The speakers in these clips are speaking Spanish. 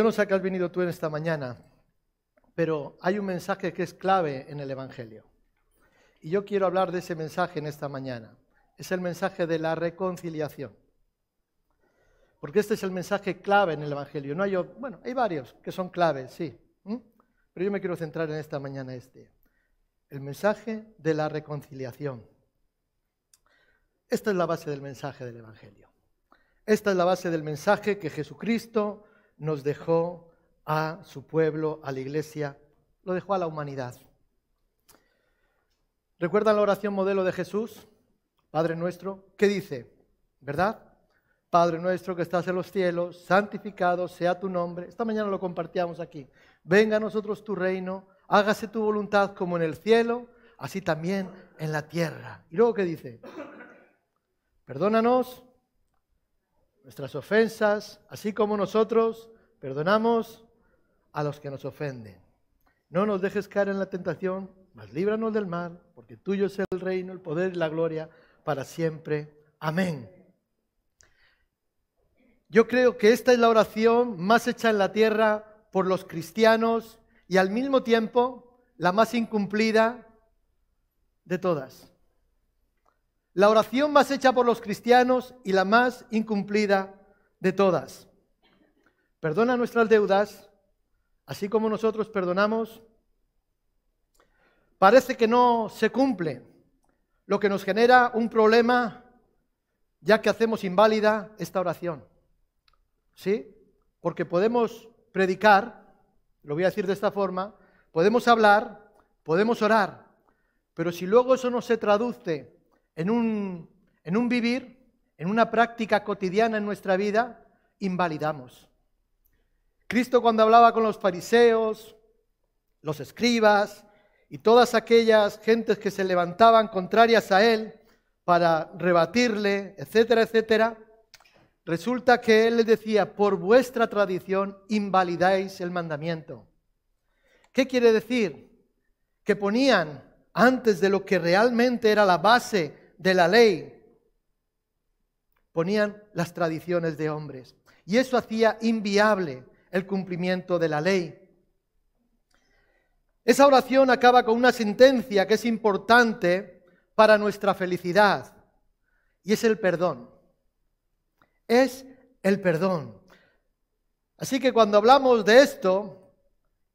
Yo no sé qué has venido tú en esta mañana, pero hay un mensaje que es clave en el Evangelio. Y yo quiero hablar de ese mensaje en esta mañana. Es el mensaje de la reconciliación. Porque este es el mensaje clave en el Evangelio. No hay, bueno, hay varios que son claves, sí. Pero yo me quiero centrar en esta mañana este. El mensaje de la reconciliación. Esta es la base del mensaje del Evangelio. Esta es la base del mensaje que Jesucristo nos dejó a su pueblo, a la iglesia, lo dejó a la humanidad. ¿Recuerdan la oración modelo de Jesús? Padre nuestro, ¿qué dice? ¿Verdad? Padre nuestro que estás en los cielos, santificado sea tu nombre. Esta mañana lo compartíamos aquí. Venga a nosotros tu reino, hágase tu voluntad como en el cielo, así también en la tierra. Y luego, ¿qué dice? Perdónanos nuestras ofensas, así como nosotros perdonamos a los que nos ofenden. No nos dejes caer en la tentación, mas líbranos del mal, porque tuyo es el reino, el poder y la gloria para siempre. Amén. Yo creo que esta es la oración más hecha en la tierra por los cristianos y al mismo tiempo la más incumplida de todas. La oración más hecha por los cristianos y la más incumplida de todas. Perdona nuestras deudas, así como nosotros perdonamos. Parece que no se cumple, lo que nos genera un problema, ya que hacemos inválida esta oración. ¿Sí? Porque podemos predicar, lo voy a decir de esta forma, podemos hablar, podemos orar, pero si luego eso no se traduce en un, en un vivir, en una práctica cotidiana en nuestra vida, invalidamos. Cristo cuando hablaba con los fariseos, los escribas y todas aquellas gentes que se levantaban contrarias a él para rebatirle, etcétera, etcétera, resulta que él les decía, por vuestra tradición invalidáis el mandamiento. ¿Qué quiere decir? Que ponían antes de lo que realmente era la base de la ley, ponían las tradiciones de hombres. Y eso hacía inviable el cumplimiento de la ley. Esa oración acaba con una sentencia que es importante para nuestra felicidad, y es el perdón. Es el perdón. Así que cuando hablamos de esto,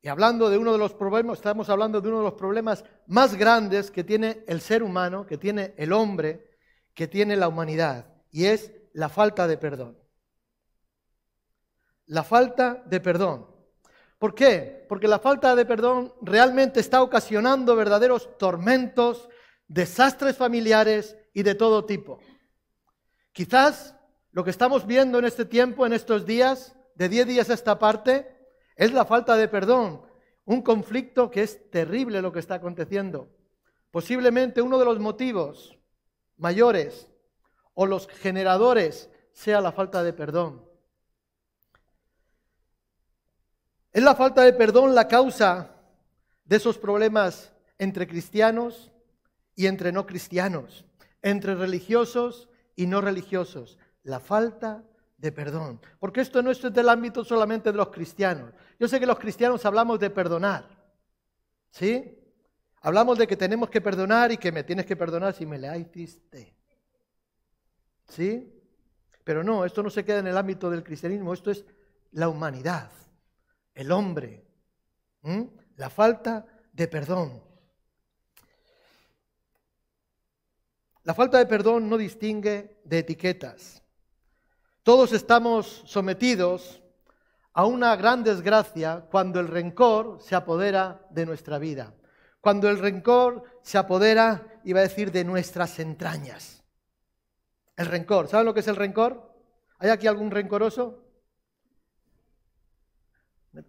y hablando de uno de los problemas, estamos hablando de uno de los problemas más grandes que tiene el ser humano, que tiene el hombre, que tiene la humanidad, y es la falta de perdón. La falta de perdón. ¿Por qué? Porque la falta de perdón realmente está ocasionando verdaderos tormentos, desastres familiares y de todo tipo. Quizás lo que estamos viendo en este tiempo, en estos días, de 10 días a esta parte, es la falta de perdón, un conflicto que es terrible lo que está aconteciendo. Posiblemente uno de los motivos mayores o los generadores sea la falta de perdón. Es la falta de perdón la causa de esos problemas entre cristianos y entre no cristianos, entre religiosos y no religiosos. La falta de perdón. Porque esto no es del ámbito solamente de los cristianos. Yo sé que los cristianos hablamos de perdonar. ¿Sí? Hablamos de que tenemos que perdonar y que me tienes que perdonar si me le hiciste. ¿Sí? Pero no, esto no se queda en el ámbito del cristianismo, esto es la humanidad, el hombre, la falta de perdón. La falta de perdón no distingue de etiquetas. Todos estamos sometidos a una gran desgracia cuando el rencor se apodera de nuestra vida. Cuando el rencor se apodera, iba a decir, de nuestras entrañas. El rencor. ¿Saben lo que es el rencor? ¿Hay aquí algún rencoroso?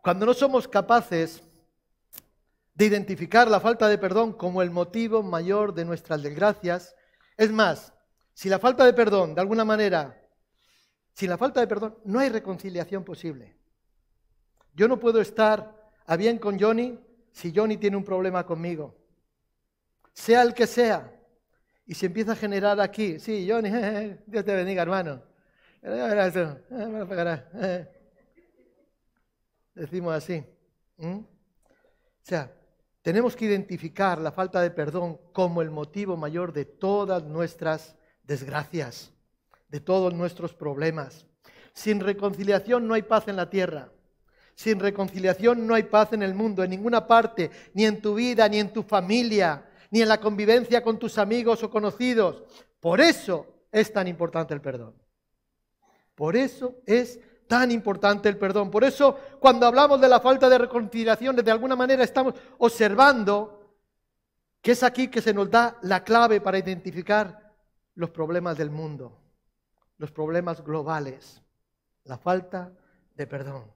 Cuando no somos capaces de identificar la falta de perdón como el motivo mayor de nuestras desgracias. Es más, si la falta de perdón, de alguna manera, sin la falta de perdón, no hay reconciliación posible. Yo no puedo estar a bien con Johnny si Johnny tiene un problema conmigo. Sea el que sea. Y se empieza a generar aquí, sí, Johnny, Dios te bendiga, hermano. Decimos así. O sea, tenemos que identificar la falta de perdón como el motivo mayor de todas nuestras desgracias, de todos nuestros problemas. Sin reconciliación no hay paz en la tierra. Sin reconciliación no hay paz en el mundo, en ninguna parte, ni en tu vida, ni en tu familia, ni en la convivencia con tus amigos o conocidos. Por eso es tan importante el perdón. Por eso es tan importante el perdón. Por eso cuando hablamos de la falta de reconciliación, de alguna manera estamos observando que es aquí que se nos da la clave para identificar los problemas del mundo, los problemas globales, la falta de perdón.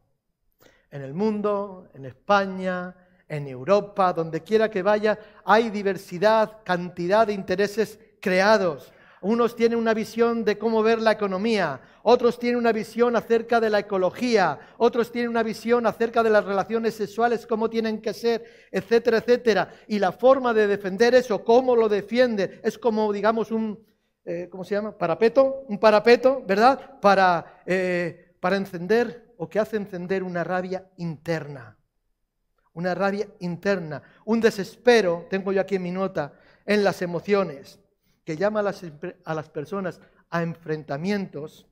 En el mundo, en España, en Europa, donde quiera que vaya, hay diversidad, cantidad de intereses creados. Unos tienen una visión de cómo ver la economía, otros tienen una visión acerca de la ecología, otros tienen una visión acerca de las relaciones sexuales, cómo tienen que ser, etcétera, etcétera. Y la forma de defender eso, cómo lo defiende, es como, digamos, un, eh, ¿cómo se llama? Parapeto, un parapeto, ¿verdad? Para, eh, para encender o que hace encender una rabia interna. Una rabia interna, un desespero, tengo yo aquí en mi nota, en las emociones que llama a las, personas a enfrentamientos,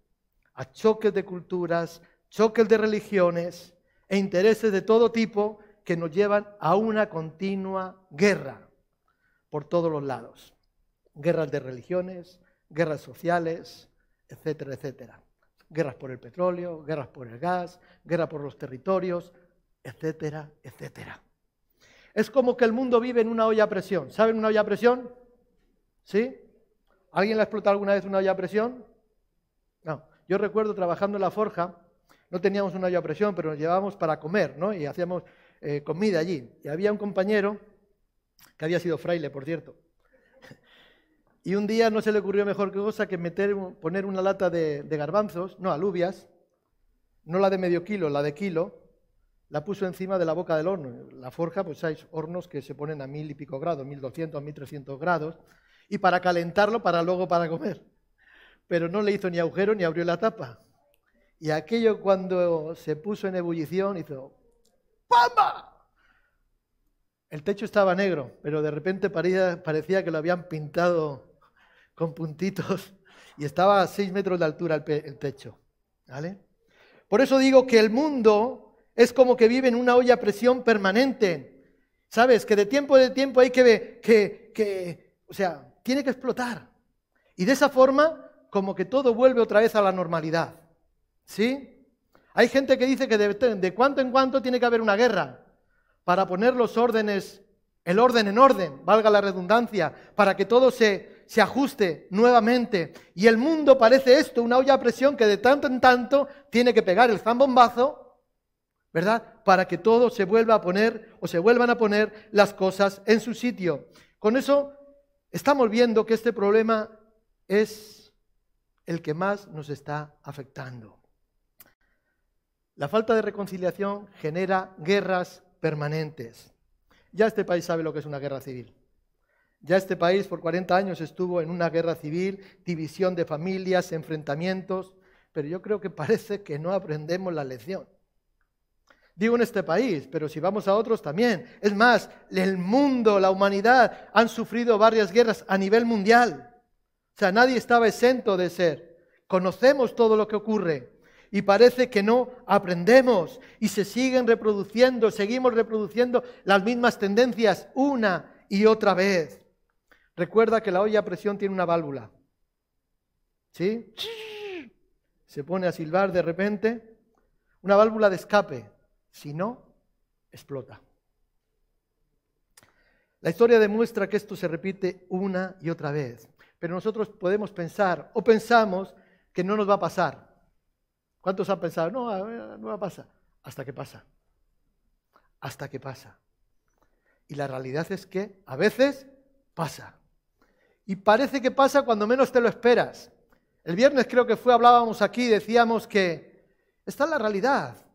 a choques de culturas, choques de religiones e intereses de todo tipo que nos llevan a una continua guerra por todos los lados. Guerras de religiones, guerras sociales, etcétera, etcétera. Guerras por el petróleo, guerras por el gas, guerra por los territorios, etcétera, etcétera. Es como que el mundo vive en una olla a presión. ¿Saben una olla a presión? ¿Sí? ¿Alguien le ha explotado alguna vez una olla a presión? No. Yo recuerdo trabajando en la forja, no teníamos una olla a presión, pero nos llevábamos para comer, ¿no? Y hacíamos eh, comida allí. Y había un compañero, que había sido fraile, por cierto. Y un día no se le ocurrió mejor cosa que meter, poner una lata de, de garbanzos, no, alubias, no la de medio kilo, la de kilo, la puso encima de la boca del horno. La forja, pues hay hornos que se ponen a mil y pico grados, mil doscientos, mil trescientos grados, y para calentarlo para luego para comer. Pero no le hizo ni agujero ni abrió la tapa. Y aquello cuando se puso en ebullición hizo ¡Pamba! El techo estaba negro, pero de repente parecía, que lo habían pintado con puntitos y estaba a seis metros de altura el, techo. ¿vale? Por eso digo que el mundo es como que vive en una olla a presión permanente. ¿Sabes? Que de tiempo en tiempo hay que, que, que o sea, tiene que explotar. Y de esa forma, como que todo vuelve otra vez a la normalidad. ¿Sí? Hay gente que dice que de, cuanto en cuanto tiene que haber una guerra para poner los órdenes, el orden en orden, valga la redundancia, para que todo se, se ajuste nuevamente. Y el mundo parece esto, una olla a presión que de tanto en tanto tiene que pegar el zambombazo, ¿verdad? Para que todo se vuelva a poner o se vuelvan a poner las cosas en su sitio. Con eso estamos viendo que este problema es el que más nos está afectando. La falta de reconciliación genera guerras permanentes. Ya este país sabe lo que es una guerra civil. Ya este país por 40 años estuvo en una guerra civil, división de familias, enfrentamientos, pero yo creo que parece que no aprendemos la lección. Digo en este país, pero si vamos a otros también. Es más, el mundo, la humanidad han sufrido varias guerras a nivel mundial. O sea, nadie estaba exento de ser. Conocemos todo lo que ocurre y parece que no aprendemos y se siguen reproduciendo, seguimos reproduciendo las mismas tendencias una y otra vez. Recuerda que la olla a presión tiene una válvula. ¿Sí? Se pone a silbar de repente. Una válvula de escape. Si no, explota. La historia demuestra que esto se repite una y otra vez, pero nosotros podemos pensar o pensamos que no nos va a pasar. ¿Cuántos han pensado? No, no va a pasar. Hasta que pasa. Hasta que pasa. Y la realidad es que a veces pasa. Y parece que pasa cuando menos te lo esperas. El viernes creo que fue, hablábamos aquí, decíamos que esta es la realidad.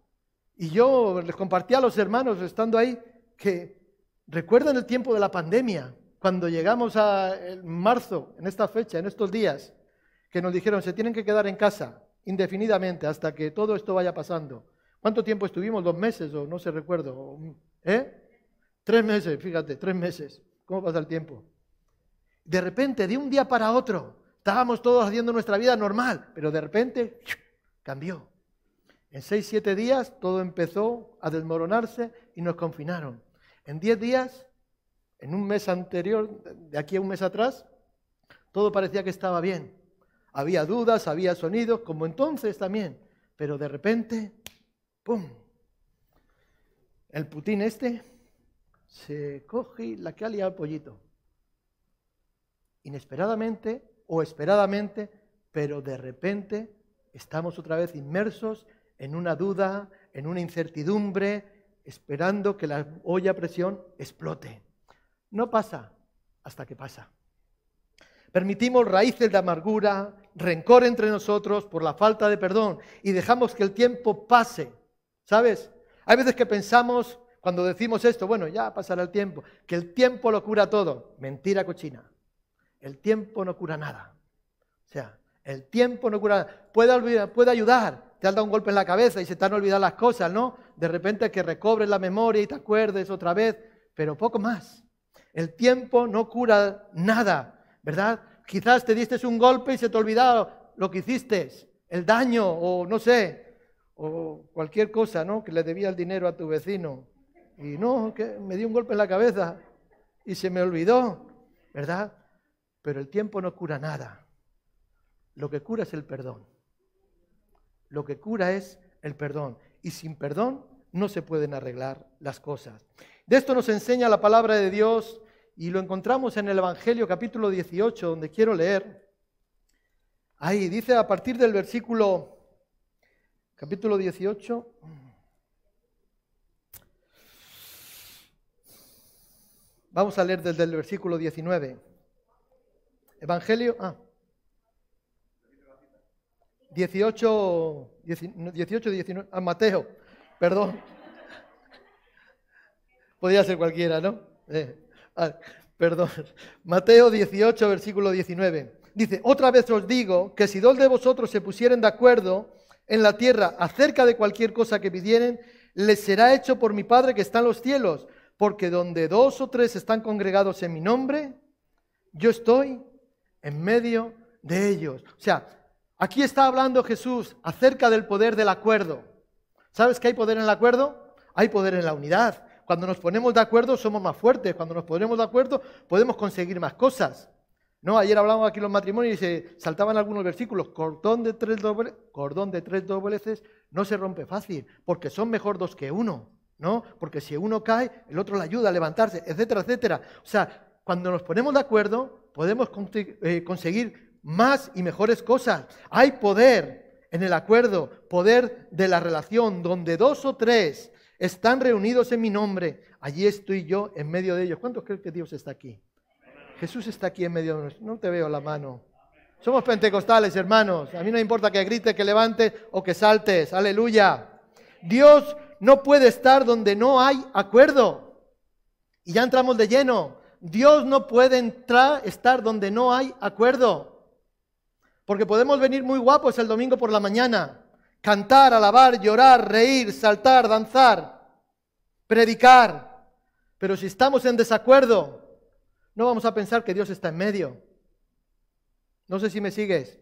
Y yo les compartí a los hermanos estando ahí que recuerdan el tiempo de la pandemia, cuando llegamos a marzo, en esta fecha, en estos días, que nos dijeron se tienen que quedar en casa indefinidamente hasta que todo esto vaya pasando. ¿Cuánto tiempo estuvimos? ¿Dos meses o no se recuerdo? ¿Eh? Tres meses, fíjate, tres meses. ¿Cómo pasa el tiempo? De repente, de un día para otro, estábamos todos haciendo nuestra vida normal, pero de repente cambió. En seis, siete días todo empezó a desmoronarse y nos confinaron. En diez días, en un mes anterior, de aquí a un mes atrás, todo parecía que estaba bien. Había dudas, había sonidos, como entonces también. Pero de repente, ¡pum! El Putin este se coge la que ha pollito. Inesperadamente o esperadamente, pero de repente estamos otra vez inmersos en una duda, en una incertidumbre, esperando que la olla a presión explote. No pasa hasta que pasa. Permitimos raíces de amargura, rencor entre nosotros por la falta de perdón y dejamos que el tiempo pase. ¿Sabes? Hay veces que pensamos, cuando decimos esto, bueno, ya pasará el tiempo, que el tiempo lo cura todo. Mentira cochina. El tiempo no cura nada. O sea, el tiempo no cura nada. Puede, olvidar, puede ayudar. Te has dado un golpe en la cabeza y se te han olvidado las cosas, ¿no? De repente que recobres la memoria y te acuerdes otra vez, pero poco más. El tiempo no cura nada. ¿verdad? Quizás te diste un golpe y se te olvidó lo que hiciste, el daño o no sé, o cualquier cosa, ¿no? Que le debía el dinero a tu vecino. Y no, que me dio un golpe en la cabeza y se me olvidó, ¿verdad? Pero el tiempo no cura nada. Lo que cura es el perdón. Lo que cura es el perdón. Y sin perdón no se pueden arreglar las cosas. De esto nos enseña la palabra de Dios y lo encontramos en el Evangelio capítulo 18, donde quiero leer. Ahí dice a partir del versículo capítulo 18. Vamos a leer desde el versículo 19. Evangelio, ah, 18, 18 19, ah, Mateo, perdón. Podría ser cualquiera, ¿no? Eh. Ah, perdón. Mateo 18, versículo 19. Dice, otra vez os digo que si dos de vosotros se pusieren de acuerdo en la tierra acerca de cualquier cosa que pidieren, les será hecho por mi Padre que está en los cielos, porque donde dos o tres están congregados en mi nombre, yo estoy en medio de ellos. O sea, aquí está hablando Jesús acerca del poder del acuerdo. ¿Sabes que hay poder en el acuerdo? Hay poder en la unidad. Cuando nos ponemos de acuerdo somos más fuertes. Cuando nos ponemos de acuerdo podemos conseguir más cosas. ¿No? Ayer hablábamos aquí los matrimonios y se saltaban algunos versículos. Cordón de tres cordón de tres dobleces no se rompe fácil, porque son mejor dos que uno, ¿no? Porque si uno cae, el otro le ayuda a levantarse, etcétera, etcétera. O sea, cuando nos ponemos de acuerdo, podemos eh, conseguir más y mejores cosas. Hay poder en el acuerdo, poder de la relación, donde dos o tres están reunidos en mi nombre, allí estoy yo en medio de ellos. ¿Cuántos creen que Dios está aquí? Jesús está aquí en medio de nosotros. No te veo la mano. Somos pentecostales, hermanos. A mí no importa que grites, que levantes o que saltes. Aleluya. Dios no puede estar donde no hay acuerdo. Y ya entramos de lleno. Dios no puede entrar, estar donde no hay acuerdo. Porque podemos venir muy guapos el domingo por la mañana cantar, alabar, llorar, reír, saltar, danzar, predicar. Pero si estamos en desacuerdo, no vamos a pensar que Dios está en medio. No sé si me sigues.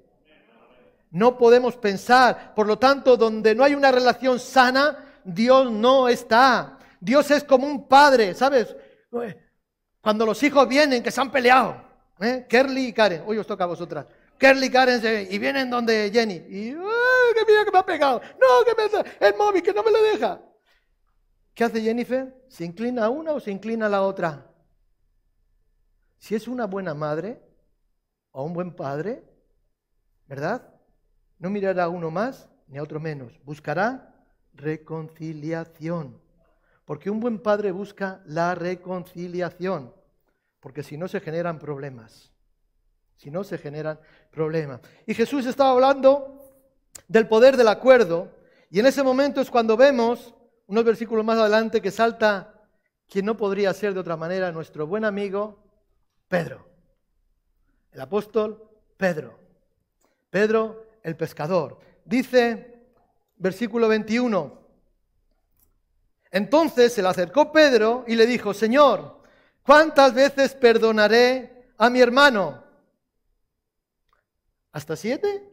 No podemos pensar. Por lo tanto, donde no hay una relación sana, Dios no está. Dios es como un padre, ¿sabes? Cuando los hijos vienen que se han peleado. ¿eh? Kerly y Karen. Hoy os toca a vosotras. Kerly Karen y vienen donde Jenny. Y, que mira que me ha pegado! No, que me el móvil, que no me lo deja. ¿Qué hace Jennifer? ¿Se inclina a una o se inclina a la otra? Si es una buena madre o un buen padre, ¿verdad? No mirará a uno más ni a otro menos. Buscará reconciliación. Porque un buen padre busca la reconciliación. Porque si no se generan problemas si no se generan problemas. Y Jesús estaba hablando del poder del acuerdo, y en ese momento es cuando vemos, unos versículos más adelante, que salta quien no podría ser de otra manera, nuestro buen amigo Pedro. El apóstol Pedro. Pedro el pescador. Dice, versículo 21, entonces se le acercó Pedro y le dijo, Señor, ¿cuántas veces perdonaré a mi hermano? ¿Hasta siete?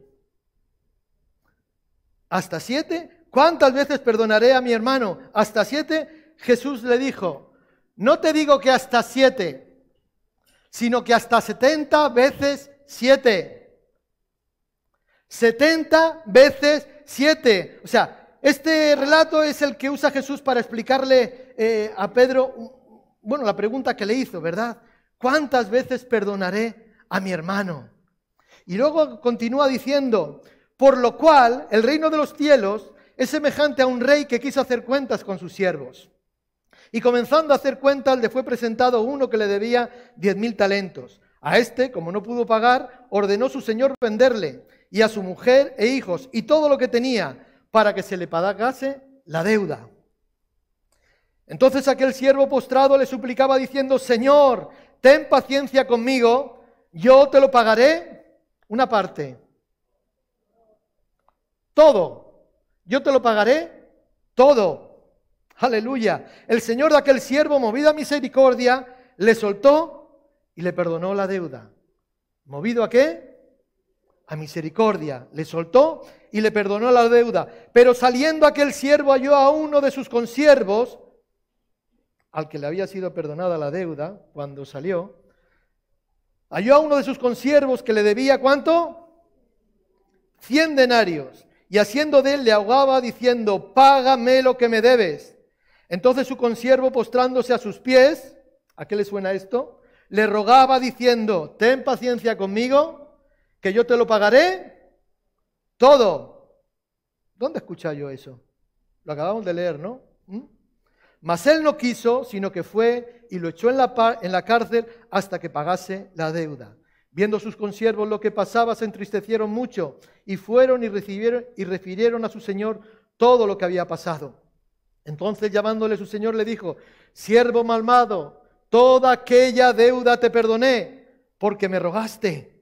¿Hasta siete? ¿Cuántas veces perdonaré a mi hermano? ¿Hasta siete? Jesús le dijo, no te digo que hasta siete, sino que hasta setenta veces siete. Setenta veces siete. O sea, este relato es el que usa Jesús para explicarle eh, a Pedro, bueno, la pregunta que le hizo, ¿verdad? ¿Cuántas veces perdonaré a mi hermano? Y luego continúa diciendo, por lo cual el reino de los cielos es semejante a un rey que quiso hacer cuentas con sus siervos. Y comenzando a hacer cuentas, le fue presentado uno que le debía diez mil talentos. A este, como no pudo pagar, ordenó su señor venderle, y a su mujer e hijos, y todo lo que tenía, para que se le pagase la deuda. Entonces aquel siervo postrado le suplicaba diciendo, Señor, ten paciencia conmigo, yo te lo pagaré una parte. Todo. Yo te lo pagaré todo. Aleluya. El Señor de aquel siervo, movido a misericordia, le soltó y le perdonó la deuda. ¿Movido a qué? A misericordia. Le soltó y le perdonó la deuda. Pero saliendo aquel siervo halló a uno de sus consiervos, al que le había sido perdonada la deuda cuando salió, Halló a uno de sus consiervos que le debía cuánto? Cien denarios. Y haciendo de él le ahogaba diciendo, págame lo que me debes. Entonces su consiervo postrándose a sus pies, ¿a qué le suena esto? Le rogaba diciendo, ten paciencia conmigo, que yo te lo pagaré todo. ¿Dónde escucha yo eso? Lo acabamos de leer, ¿no? ¿Mm? Mas él no quiso, sino que fue y lo echó en la, en la cárcel hasta que pagase la deuda. Viendo sus consiervos lo que pasaba, se entristecieron mucho y fueron y, recibieron, y refirieron a su señor todo lo que había pasado. Entonces llamándole su señor le dijo, siervo malmado, toda aquella deuda te perdoné porque me rogaste.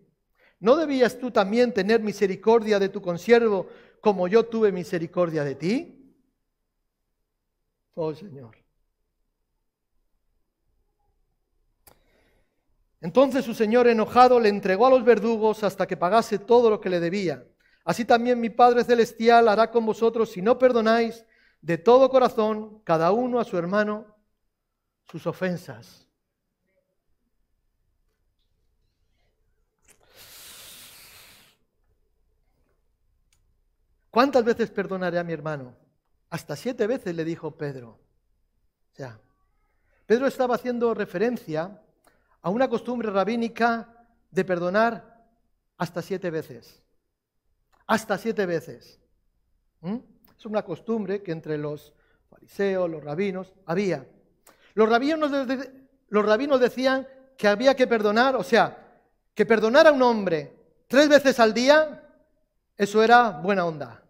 ¿No debías tú también tener misericordia de tu consiervo como yo tuve misericordia de ti? Oh Señor. Entonces su señor enojado le entregó a los verdugos hasta que pagase todo lo que le debía. Así también mi Padre Celestial hará con vosotros si no perdonáis de todo corazón cada uno a su hermano sus ofensas. ¿Cuántas veces perdonaré a mi hermano? Hasta siete veces le dijo Pedro. O sea, Pedro estaba haciendo referencia a una costumbre rabínica de perdonar hasta siete veces. Hasta siete veces. ¿Mm? Es una costumbre que entre los fariseos, los rabinos, había. Los rabinos, los rabinos decían que había que perdonar, o sea, que perdonar a un hombre tres veces al día, eso era buena onda.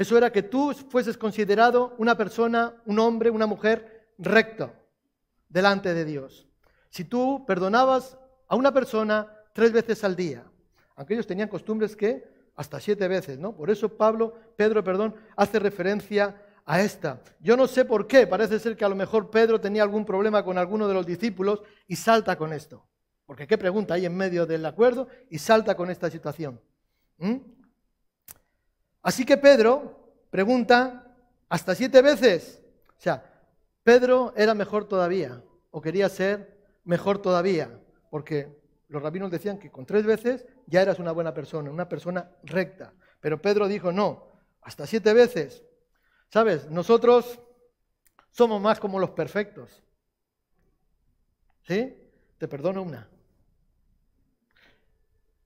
Eso era que tú fueses considerado una persona, un hombre, una mujer recto delante de Dios. Si tú perdonabas a una persona tres veces al día, aunque ellos tenían costumbres que hasta siete veces, ¿no? Por eso Pablo, Pedro, perdón, hace referencia a esta. Yo no sé por qué, parece ser que a lo mejor Pedro tenía algún problema con alguno de los discípulos y salta con esto. Porque qué pregunta hay en medio del acuerdo y salta con esta situación. ¿Mm? Así que Pedro pregunta hasta siete veces. O sea, Pedro era mejor todavía, o quería ser mejor todavía, porque los rabinos decían que con tres veces ya eras una buena persona, una persona recta. Pero Pedro dijo, no, hasta siete veces. ¿Sabes? Nosotros somos más como los perfectos. ¿Sí? Te perdono una.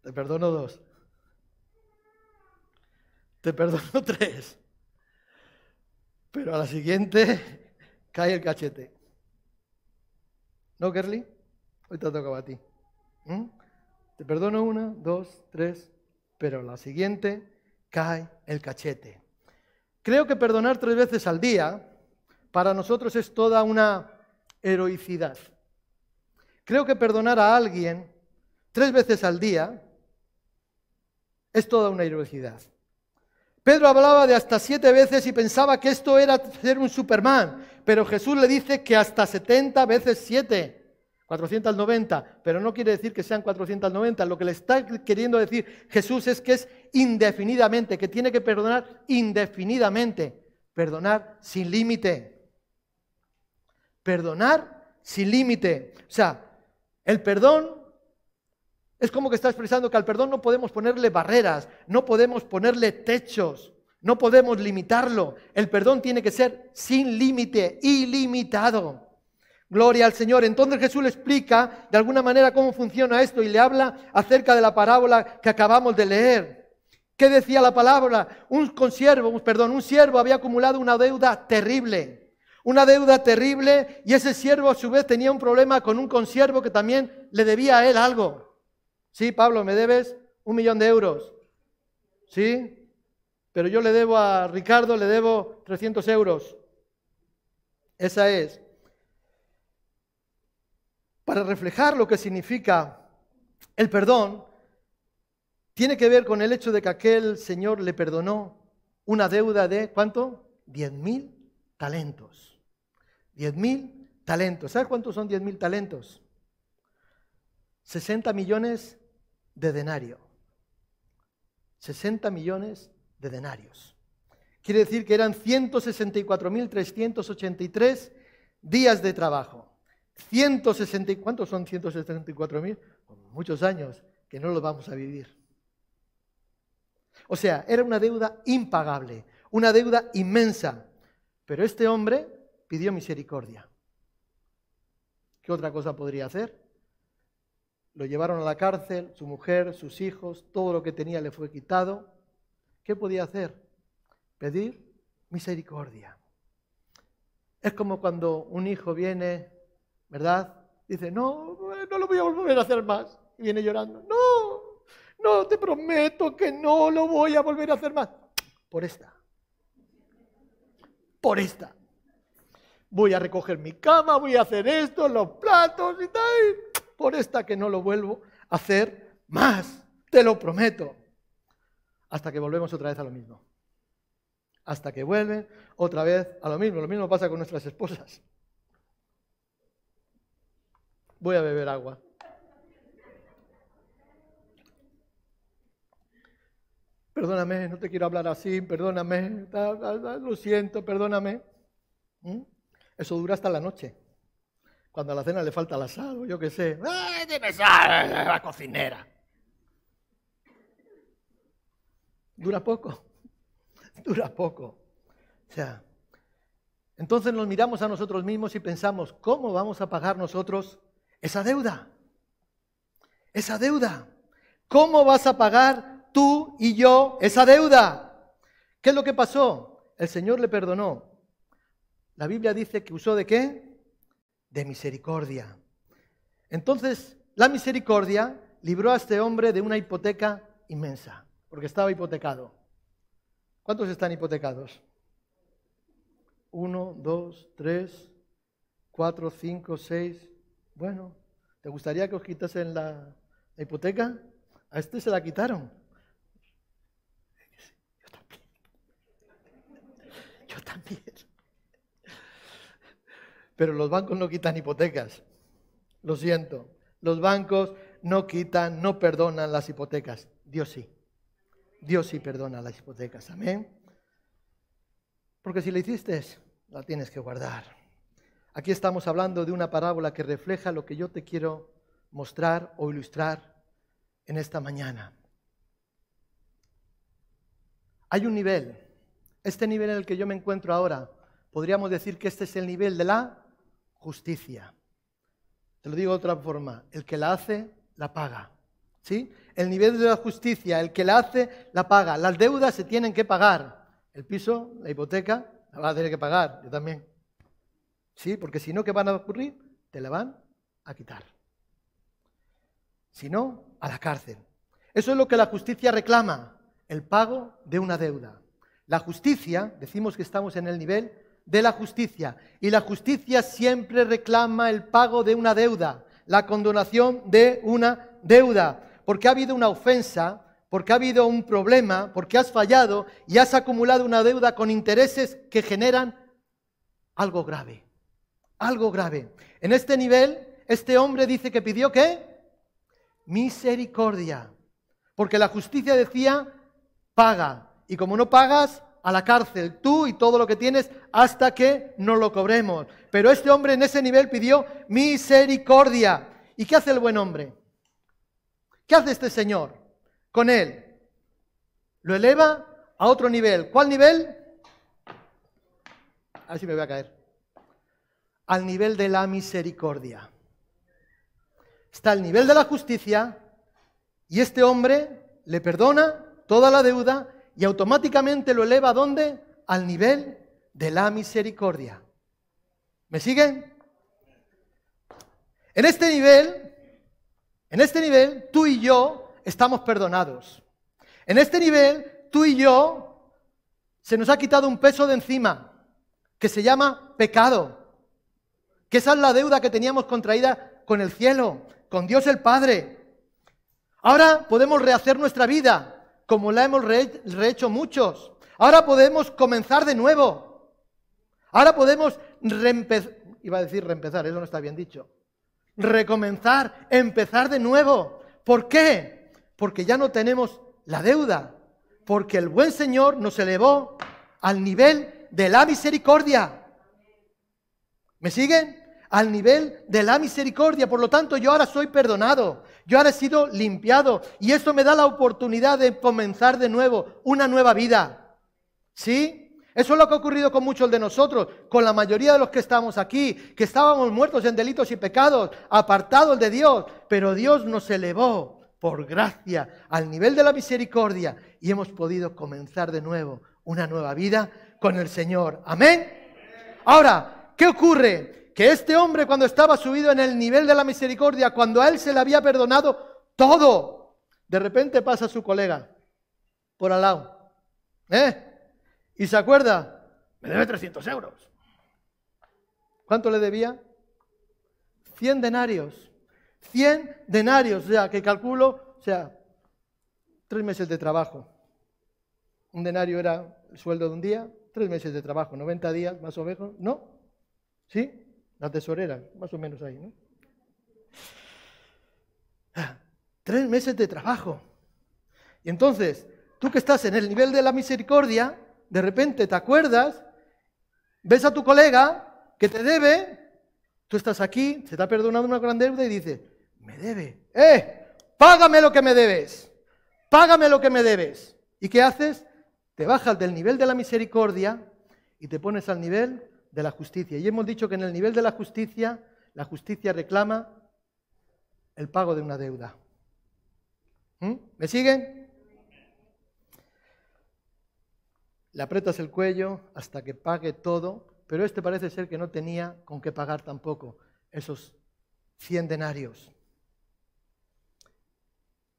Te perdono dos. Te perdono tres. Pero a la siguiente cae el cachete. ¿No, Kerly? Hoy te toca a ti. ¿Mm? Te perdono una, dos, tres, pero a la siguiente cae el cachete. Creo que perdonar tres veces al día para nosotros es toda una heroicidad. Creo que perdonar a alguien tres veces al día es toda una heroicidad. Pedro hablaba de hasta siete veces y pensaba que esto era ser un Superman, pero Jesús le dice que hasta 70 veces siete. 490, pero no quiere decir que sean 490. Lo que le está queriendo decir Jesús es que es indefinidamente, que tiene que perdonar indefinidamente, perdonar sin límite. Perdonar sin límite. O sea, el perdón es como que está expresando que al perdón no podemos ponerle barreras, no podemos ponerle techos, no podemos limitarlo. El perdón tiene que ser sin límite, ilimitado. Gloria al Señor. Entonces Jesús le explica de alguna manera cómo funciona esto y le habla acerca de la parábola que acabamos de leer. ¿Qué decía la palabra? Un consiervo, perdón, un siervo había acumulado una deuda terrible. Una deuda terrible y ese siervo a su vez tenía un problema con un consiervo que también le debía a él algo. Sí, Pablo, me debes un millón de euros. Sí, pero yo le debo a Ricardo, le debo 300 euros. Esa es para reflejar lo que significa el perdón, tiene que ver con el hecho de que aquel Señor le perdonó una deuda de, ¿cuánto? Diez mil talentos. Diez mil talentos. ¿Sabes cuántos son diez mil talentos? 60 millones de denario. 60 millones de denarios. Quiere decir que eran 164.383 días de trabajo. 160, ¿cuántos son 164 mil? Muchos años que no los vamos a vivir. O sea, era una deuda impagable, una deuda inmensa. Pero este hombre pidió misericordia. ¿Qué otra cosa podría hacer? Lo llevaron a la cárcel, su mujer, sus hijos, todo lo que tenía le fue quitado. ¿Qué podía hacer? Pedir misericordia. Es como cuando un hijo viene ¿verdad? Dice, no, no lo voy a volver a hacer más. Y viene llorando, no, no, te prometo que no lo voy a volver a hacer más. Por esta. Por esta. Voy a recoger mi cama, voy a hacer esto, los platos y tal. Por esta que no lo vuelvo a hacer más. Te lo prometo. Hasta que volvemos otra vez a lo mismo. Hasta que vuelven otra vez a lo mismo. Lo mismo pasa con nuestras esposas. Voy a beber agua. Perdóname, no te quiero hablar así, perdóname, lo siento, perdóname. ¿Mm? Eso dura hasta la noche. Cuando a la cena le falta la sal, o yo qué sé. ¡Ay, dime sal, la cocinera! Dura poco, dura poco. O sea, entonces nos miramos a nosotros mismos y pensamos, ¿cómo vamos a pagar nosotros esa deuda. Esa deuda. ¿Cómo vas a pagar tú y yo esa deuda? ¿Qué es lo que pasó? El Señor le perdonó. La Biblia dice que usó de qué? De misericordia. Entonces, la misericordia libró a este hombre de una hipoteca inmensa, porque estaba hipotecado. ¿Cuántos están hipotecados? Uno, dos, tres, cuatro, cinco, seis, bueno, ¿te gustaría que os quitasen la, hipoteca? A este se la quitaron. Yo también. Yo también. Pero los bancos no quitan hipotecas. Lo siento. Los bancos no quitan, no perdonan las hipotecas. Dios sí. Dios sí perdona las hipotecas. Amén. Porque si la hiciste, la tienes que guardar. Aquí estamos hablando de una parábola que refleja lo que yo te quiero mostrar o ilustrar en esta mañana. Hay un nivel, este nivel en el que yo me encuentro ahora, podríamos decir que este es el nivel de la justicia. Te lo digo de otra forma, el que la hace, la paga. ¿Sí? El nivel de la justicia, el que la hace, la paga. Las deudas se tienen que pagar. El piso, la hipoteca, la va a tener que pagar, yo también. ¿Sí? Porque si no, ¿qué van a ocurrir? Te la van a quitar. Si no, a la cárcel. Eso es lo que la justicia reclama, el pago de una deuda. La justicia, decimos que estamos en el nivel de la justicia, y la justicia siempre reclama el pago de una deuda. la condonación de una deuda, porque ha habido una ofensa, porque ha habido un problema, porque has fallado y has acumulado una deuda con intereses que generan algo grave, algo grave. En este nivel, este hombre dice que pidió qué? Misericordia, porque la justicia decía, paga, y como no pagas, a la cárcel, tú y todo lo que tienes, hasta que no lo cobremos. Pero este hombre en ese nivel pidió misericordia. ¿Y qué hace el buen hombre? ¿Qué hace este señor con él? Lo eleva a otro nivel. ¿Cuál nivel? Así me voy a caer. Al nivel de la misericordia. Está el nivel de la justicia y este hombre le perdona toda la deuda y automáticamente lo eleva a dónde? Al nivel de la misericordia. ¿Me siguen? En este nivel, en este nivel, tú y yo estamos perdonados. En este nivel, tú y yo se nos ha quitado un peso de encima que se llama pecado. Que esa es la deuda que teníamos contraída con el cielo, con Dios el Padre. Ahora podemos rehacer nuestra vida como la hemos rehecho muchos. Ahora podemos comenzar de nuevo. Ahora podemos reempezar, iba a decir reempezar, eso no está bien dicho. Recomenzar, empezar de nuevo. ¿Por qué? Porque ya no tenemos la deuda. Porque el buen Señor nos elevó al nivel de la misericordia. ¿Me siguen? Al nivel de la misericordia. Por lo tanto, yo ahora soy perdonado. Yo ahora he sido limpiado y esto me da la oportunidad de comenzar de nuevo una nueva vida. ¿Sí? Eso es lo que ha ocurrido con muchos de nosotros, con la mayoría de los que estamos aquí, que estábamos muertos en delitos y pecados, apartados de Dios, pero Dios nos elevó por gracia al nivel de la misericordia y hemos podido comenzar de nuevo una nueva vida con el Señor. Amén. Ahora, ¿qué ocurre? Que este hombre cuando estaba subido en el nivel de la misericordia, cuando a él se le había perdonado todo, de repente pasa su colega por al lado. ¿Eh? Y se acuerda, me debe 300 euros. ¿Cuánto le debía? 100 denarios. 100 denarios, o sea, que calculo, o sea, tres meses de trabajo. Un denario era el sueldo de un día, tres meses de trabajo, 90 días más o menos, ¿no? ¿Sí? La tesorera, más o menos ahí, ¿no? Tres meses de trabajo. Y entonces, tú que estás en el nivel de la misericordia, de repente te acuerdas, ves a tu colega que te debe, tú estás aquí, se te ha perdonado una gran deuda y dices, me debe, ¡eh! Págame lo que me debes, págame lo que me debes. ¿Y qué haces? Te bajas del nivel de la misericordia y te pones al nivel de la justicia. Y hemos dicho que en el nivel de la justicia, la justicia reclama el pago de una deuda. ¿Mm? ¿Me siguen? Le apretas el cuello hasta que pague todo, pero este parece ser que no tenía con qué pagar tampoco esos 100 denarios.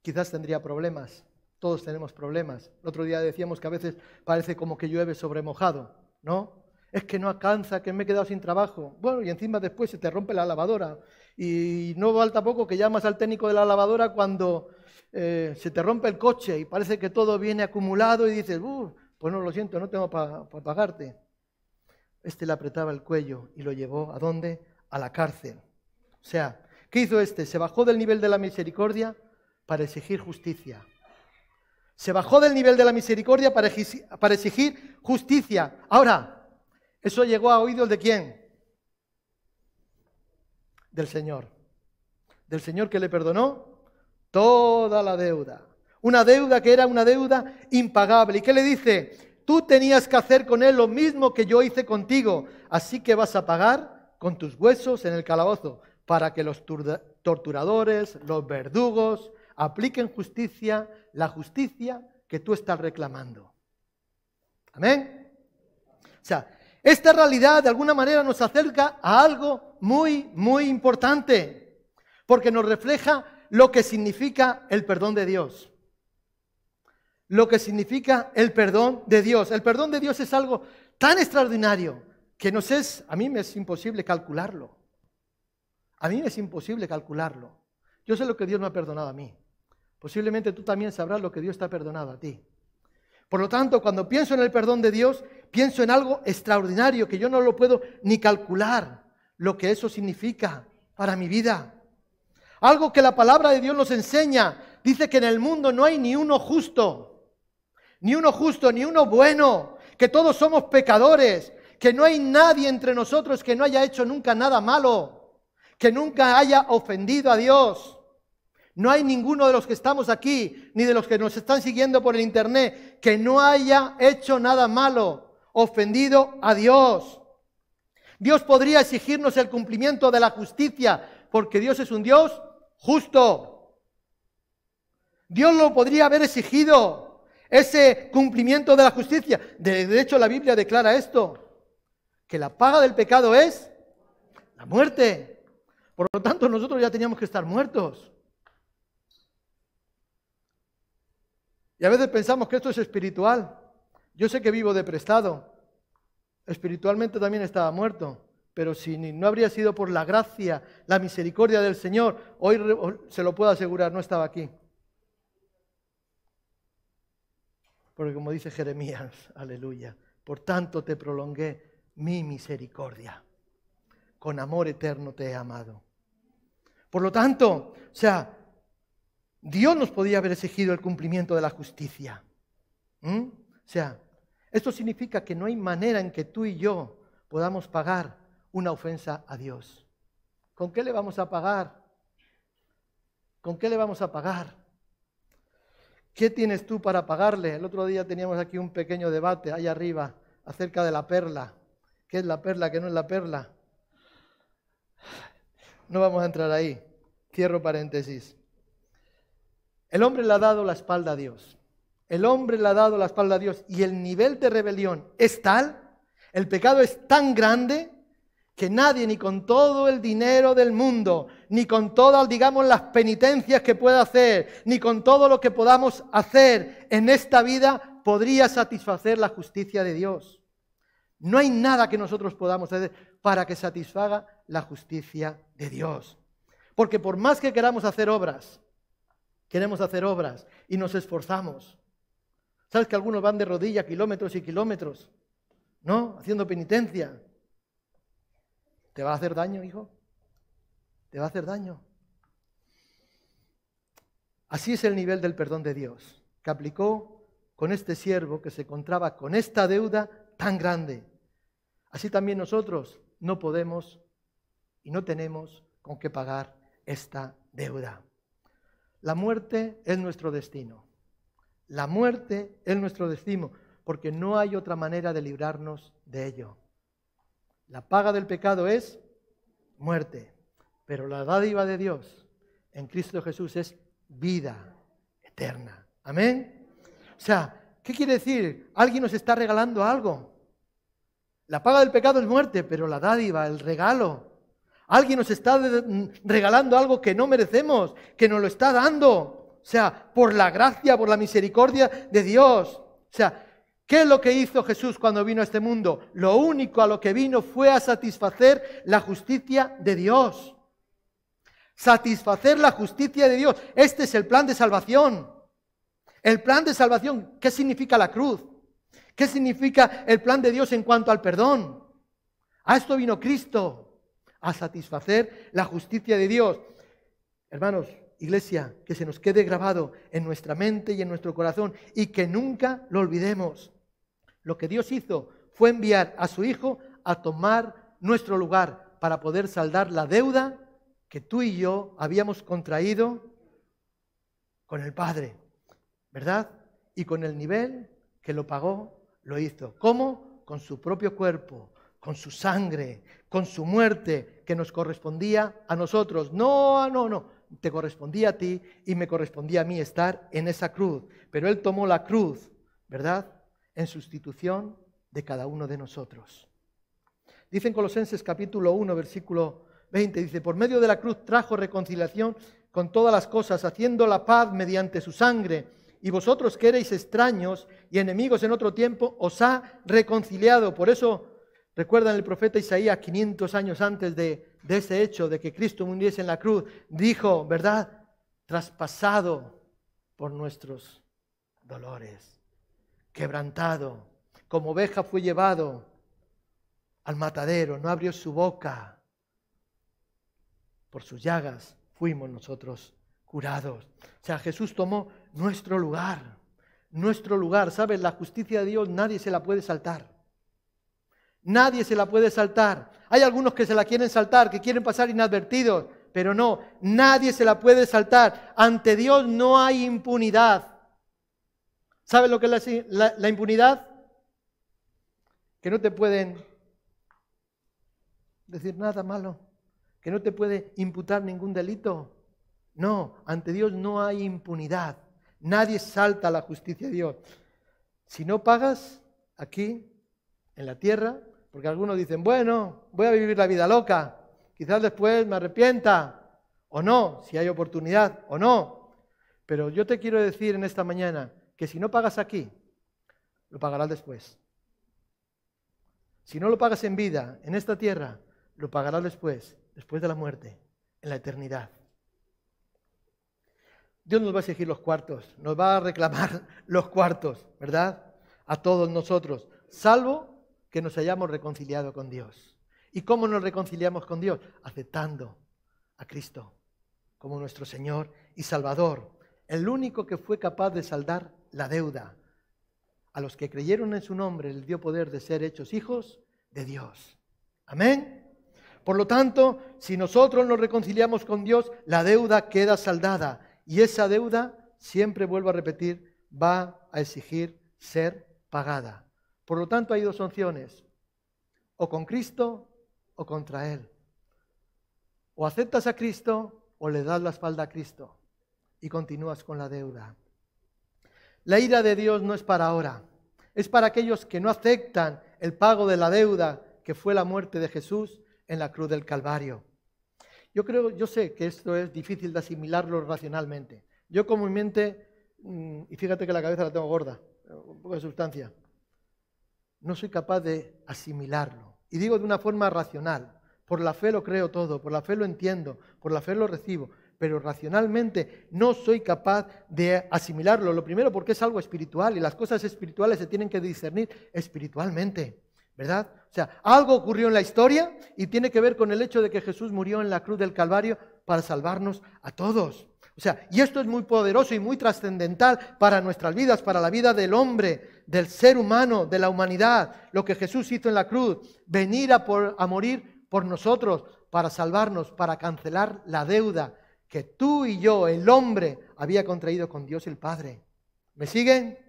Quizás tendría problemas, todos tenemos problemas. El otro día decíamos que a veces parece como que llueve sobre mojado, ¿no? Es que no alcanza, que me he quedado sin trabajo. Bueno, y encima después se te rompe la lavadora. Y no falta poco que llamas al técnico de la lavadora cuando eh, se te rompe el coche y parece que todo viene acumulado y dices, pues no lo siento, no tengo para pagarte. Este le apretaba el cuello y lo llevó a dónde? A la cárcel. O sea, ¿qué hizo este? Se bajó del nivel de la misericordia para exigir justicia. Se bajó del nivel de la misericordia para exigir justicia. Ahora, eso llegó a oídos de quién? Del Señor. Del Señor que le perdonó toda la deuda. Una deuda que era una deuda impagable. ¿Y qué le dice? Tú tenías que hacer con él lo mismo que yo hice contigo. Así que vas a pagar con tus huesos en el calabozo para que los torturadores, los verdugos, apliquen justicia, la justicia que tú estás reclamando. Amén. O sea, esta realidad de alguna manera nos acerca a algo muy, muy importante, porque nos refleja lo que significa el perdón de Dios. Lo que significa el perdón de Dios. El perdón de Dios es algo tan extraordinario que nos es, a mí me es imposible calcularlo. A mí es imposible calcularlo. Yo sé lo que Dios me ha perdonado a mí. Posiblemente tú también sabrás lo que Dios te ha perdonado a ti. Por lo tanto, cuando pienso en el perdón de Dios, pienso en algo extraordinario que yo no lo puedo ni calcular lo que eso significa para mi vida. Algo que la palabra de Dios nos enseña. Dice que en el mundo no hay ni uno justo, ni uno justo, ni uno bueno, que todos somos pecadores, que no hay nadie entre nosotros que no haya hecho nunca nada malo, que nunca haya ofendido a Dios. No hay ninguno de los que estamos aquí, ni de los que nos están siguiendo por el Internet, que no haya hecho nada malo, ofendido a Dios. Dios podría exigirnos el cumplimiento de la justicia, porque Dios es un Dios justo. Dios lo podría haber exigido, ese cumplimiento de la justicia. De, hecho, la Biblia declara esto, que la paga del pecado es la muerte. Por lo tanto, nosotros ya teníamos que estar muertos. Y a veces pensamos que esto es espiritual. Yo sé que vivo de prestado. Espiritualmente también estaba muerto. Pero si no habría sido por la gracia, la misericordia del Señor, hoy se lo puedo asegurar, no estaba aquí. Porque como dice Jeremías, aleluya, por tanto te prolongué mi misericordia. Con amor eterno te he amado. Por lo tanto, o sea, Dios nos podía haber exigido el cumplimiento de la justicia. ¿Mm? O sea, esto significa que no hay manera en que tú y yo podamos pagar una ofensa a Dios. ¿Con qué le vamos a pagar? ¿Con qué le vamos a pagar? ¿Qué tienes tú para pagarle? El otro día teníamos aquí un pequeño debate allá arriba acerca de la perla. ¿Qué es la perla? ¿Qué no es la perla? No vamos a entrar ahí. Cierro paréntesis. El hombre le ha dado la espalda a Dios. El hombre le ha dado la espalda a Dios y el nivel de rebelión es tal, el pecado es tan grande que nadie, ni con todo el dinero del mundo, ni con todas, digamos, las penitencias que pueda hacer, ni con todo lo que podamos hacer en esta vida, podría satisfacer la justicia de Dios. No hay nada que nosotros podamos hacer para que satisfaga la justicia de Dios. Porque por más que queramos hacer obras, queremos hacer obras y nos esforzamos. ¿Sabes que algunos van de rodillas kilómetros y kilómetros? ¿No? Haciendo penitencia. ¿Te va a hacer daño, hijo? ¿Te va a hacer daño? Así es el nivel del perdón de Dios, que aplicó con este siervo que se encontraba con esta deuda tan grande. Así también nosotros no podemos y no tenemos con qué pagar esta deuda. La muerte es nuestro destino. La muerte es nuestro destino, porque no hay otra manera de librarnos de ello. La paga del pecado es muerte, pero la dádiva de Dios en Cristo Jesús es vida eterna. Amén. O sea, ¿qué quiere decir? Alguien nos está regalando algo. La paga del pecado es muerte, pero la dádiva, el regalo, Alguien nos está regalando algo que no merecemos, que nos lo está dando. O sea, por la gracia, por la misericordia de Dios. O sea, ¿qué es lo que hizo Jesús cuando vino a este mundo? Lo único a lo que vino fue a satisfacer la justicia de Dios. Satisfacer la justicia de Dios. Este es el plan de salvación. El plan de salvación, ¿qué significa la cruz? ¿Qué significa el plan de Dios en cuanto al perdón? A esto vino Cristo a satisfacer la justicia de Dios. Hermanos, iglesia, que se nos quede grabado en nuestra mente y en nuestro corazón y que nunca lo olvidemos. Lo que Dios hizo fue enviar a su Hijo a tomar nuestro lugar para poder saldar la deuda que tú y yo habíamos contraído con el Padre, ¿verdad? Y con el nivel que lo pagó, lo hizo. ¿Cómo? Con su propio cuerpo, con su sangre, con su muerte que nos correspondía a nosotros. No, no, no, te correspondía a ti y me correspondía a mí estar en esa cruz. Pero Él tomó la cruz, ¿verdad? En sustitución de cada uno de nosotros. Dice en Colosenses capítulo 1, versículo 20, dice, por medio de la cruz trajo reconciliación con todas las cosas, haciendo la paz mediante su sangre. Y vosotros que erais extraños y enemigos en otro tiempo, os ha reconciliado. Por eso Recuerdan el profeta Isaías 500 años antes de, de ese hecho de que Cristo muriese en la cruz, dijo, ¿verdad? Traspasado por nuestros dolores, quebrantado, como oveja fue llevado al matadero, no abrió su boca. Por sus llagas fuimos nosotros curados. O sea, Jesús tomó nuestro lugar, nuestro lugar. ¿Sabes? La justicia de Dios nadie se la puede saltar. Nadie se la puede saltar. Hay algunos que se la quieren saltar, que quieren pasar inadvertidos, pero no, nadie se la puede saltar. Ante Dios no hay impunidad. ¿Sabes lo que es la, impunidad? Que no te pueden decir nada malo, que no te puede imputar ningún delito. No, ante Dios no hay impunidad. Nadie salta a la justicia de Dios. Si no pagas aquí, en la tierra, porque algunos dicen, bueno, voy a vivir la vida loca, quizás después me arrepienta, o no, si hay oportunidad, o no. Pero yo te quiero decir en esta mañana que si no pagas aquí, lo pagarás después. Si no lo pagas en vida, en esta tierra, lo pagarás después, después de la muerte, en la eternidad. Dios nos va a exigir los cuartos, nos va a reclamar los cuartos, ¿verdad? A todos nosotros, salvo que nos hayamos reconciliado con Dios. ¿Y cómo nos reconciliamos con Dios? Aceptando a Cristo como nuestro Señor y Salvador, el único que fue capaz de saldar la deuda. A los que creyeron en su nombre les dio poder de ser hechos hijos de Dios. Amén. Por lo tanto, si nosotros nos reconciliamos con Dios, la deuda queda saldada. Y esa deuda, siempre vuelvo a repetir, va a exigir ser pagada. Por lo tanto, hay dos opciones, o con Cristo o contra Él. O aceptas a Cristo o le das la espalda a Cristo y continúas con la deuda. La ira de Dios no es para ahora, es para aquellos que no aceptan el pago de la deuda que fue la muerte de Jesús en la cruz del Calvario. Yo creo, yo sé que esto es difícil de asimilarlo racionalmente. Yo como mi mente, mm, y fíjate que la cabeza la tengo gorda, un poco de sustancia, no soy capaz de asimilarlo. Y digo de una forma racional. Por la fe lo creo todo, por la fe lo entiendo, por la fe lo recibo, pero racionalmente no soy capaz de asimilarlo. Lo primero porque es algo espiritual y las cosas espirituales se tienen que discernir espiritualmente, ¿verdad? O sea, algo ocurrió en la historia y tiene que ver con el hecho de que Jesús murió en la cruz del Calvario para salvarnos a todos. O sea, y esto es muy poderoso y muy trascendental para nuestras vidas, para la vida del hombre, del ser humano, de la humanidad. Lo que Jesús hizo en la cruz, venir a, a morir por nosotros, para salvarnos, para cancelar la deuda que tú y yo, el hombre, había contraído con Dios el Padre. ¿Me siguen?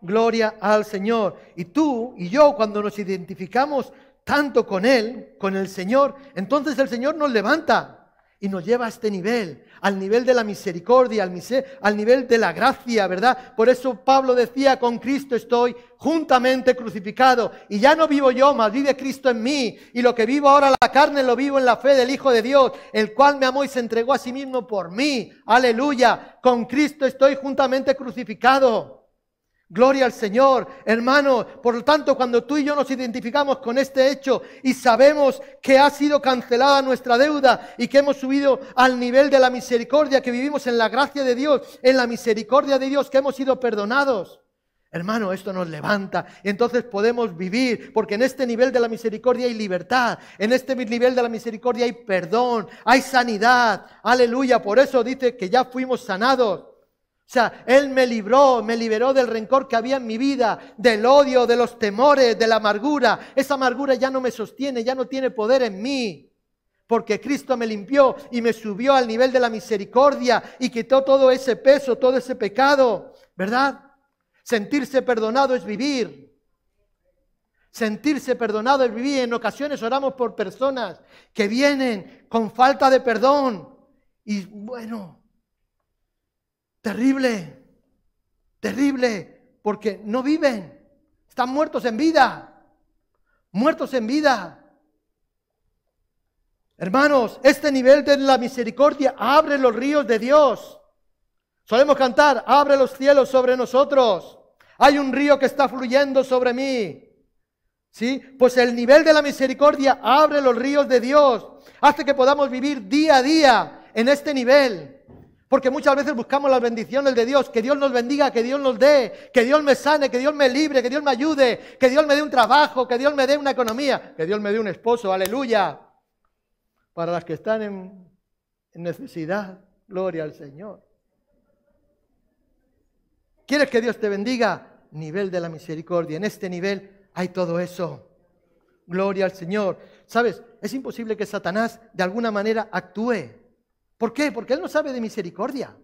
Gloria al Señor. Y tú y yo, cuando nos identificamos tanto con Él, con el Señor, entonces el Señor nos levanta y nos lleva a este nivel, al nivel de la misericordia, al, al, nivel de la gracia, ¿verdad? Por eso Pablo decía, con Cristo estoy juntamente crucificado y ya no vivo yo, mas vive Cristo en mí y lo que vivo ahora la carne lo vivo en la fe del Hijo de Dios, el cual me amó y se entregó a sí mismo por mí. Aleluya, con Cristo estoy juntamente crucificado. Gloria al Señor, hermano. Por lo tanto, cuando tú y yo nos identificamos con este hecho y sabemos que ha sido cancelada nuestra deuda y que hemos subido al nivel de la misericordia, que vivimos en la gracia de Dios, en la misericordia de Dios, que hemos sido perdonados. Hermano, esto nos levanta y entonces podemos vivir, porque en este nivel de la misericordia hay libertad, en este nivel de la misericordia hay perdón, hay sanidad. Aleluya, por eso dice que ya fuimos sanados. O sea, Él me libró, me liberó del rencor que había en mi vida, del odio, de los temores, de la amargura. Esa amargura ya no me sostiene, ya no tiene poder en mí. Porque Cristo me limpió y me subió al nivel de la misericordia y quitó todo ese peso, todo ese pecado. ¿Verdad? Sentirse perdonado es vivir. Sentirse perdonado es vivir. En ocasiones oramos por personas que vienen con falta de perdón. Y bueno, Terrible, terrible, porque no viven, están muertos en vida, muertos en vida. Hermanos, este nivel de la misericordia abre los ríos de Dios. Solemos cantar, abre los cielos sobre nosotros. Hay un río que está fluyendo sobre mí. ¿Sí? Pues el nivel de la misericordia abre los ríos de Dios, hace que podamos vivir día a día en este nivel. Porque muchas veces buscamos las bendiciones de Dios, que Dios nos bendiga, que Dios nos dé, que Dios me sane, que Dios me libre, que Dios me ayude, que Dios me dé un trabajo, que Dios me dé una economía, que Dios me dé un esposo, aleluya. Para las que están en, necesidad, gloria al Señor. ¿Quieres que Dios te bendiga? Nivel de la misericordia. En este nivel hay todo eso. Gloria al Señor. ¿Sabes? Es imposible que Satanás de alguna manera actúe ¿Por qué? Porque Él no sabe de misericordia.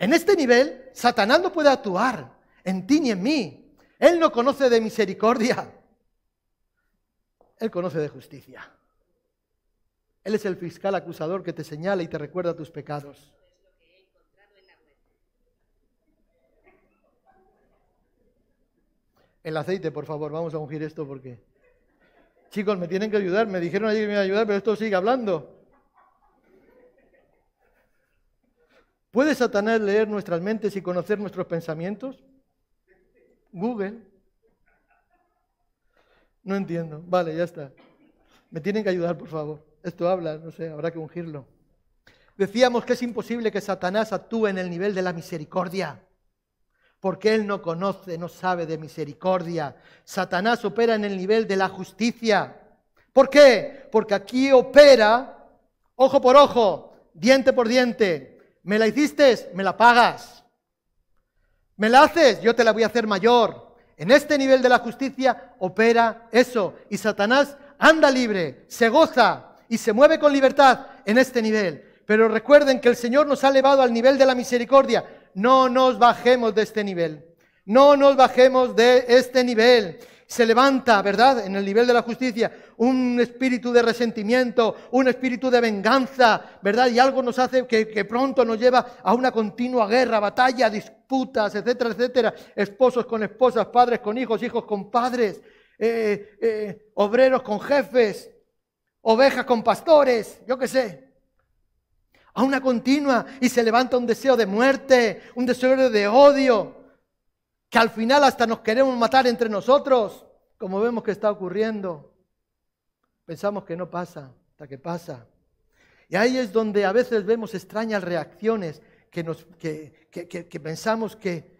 En este nivel, Satanás no puede actuar en ti ni en mí. Él no conoce de misericordia. Él conoce de justicia. Él es el fiscal acusador que te señala y te recuerda tus pecados. El aceite, por favor, vamos a ungir esto porque... Chicos, me tienen que ayudar. Me dijeron ayer que me iban a ayudar, pero esto sigue hablando. ¿Puede Satanás leer nuestras mentes y conocer nuestros pensamientos? Google. No entiendo. Vale, ya está. Me tienen que ayudar, por favor. Esto habla, no sé, habrá que ungirlo. Decíamos que es imposible que Satanás actúe en el nivel de la misericordia, porque él no conoce, no sabe de misericordia. Satanás opera en el nivel de la justicia. ¿Por qué? Porque aquí opera ojo por ojo, diente por diente, me la hiciste, me la pagas. Me la haces, yo te la voy a hacer mayor. En este nivel de la justicia opera eso. Y Satanás anda libre, se goza y se mueve con libertad en este nivel. Pero recuerden que el Señor nos ha elevado al nivel de la misericordia. No nos bajemos de este nivel. No nos bajemos de este nivel se levanta, ¿verdad? En el nivel de la justicia, un espíritu de resentimiento, un espíritu de venganza, ¿verdad? Y algo nos hace que, pronto nos lleva a una continua guerra, batalla, disputas, etcétera, etcétera. Esposos con esposas, padres con hijos, hijos con padres, eh, eh, obreros con jefes, ovejas con pastores, yo qué sé. A una continua y se levanta un deseo de muerte, un deseo de odio que al final hasta nos queremos matar entre nosotros, como vemos que está ocurriendo. Pensamos que no pasa, hasta que pasa. Y ahí es donde a veces vemos extrañas reacciones que, nos, que, que, pensamos que,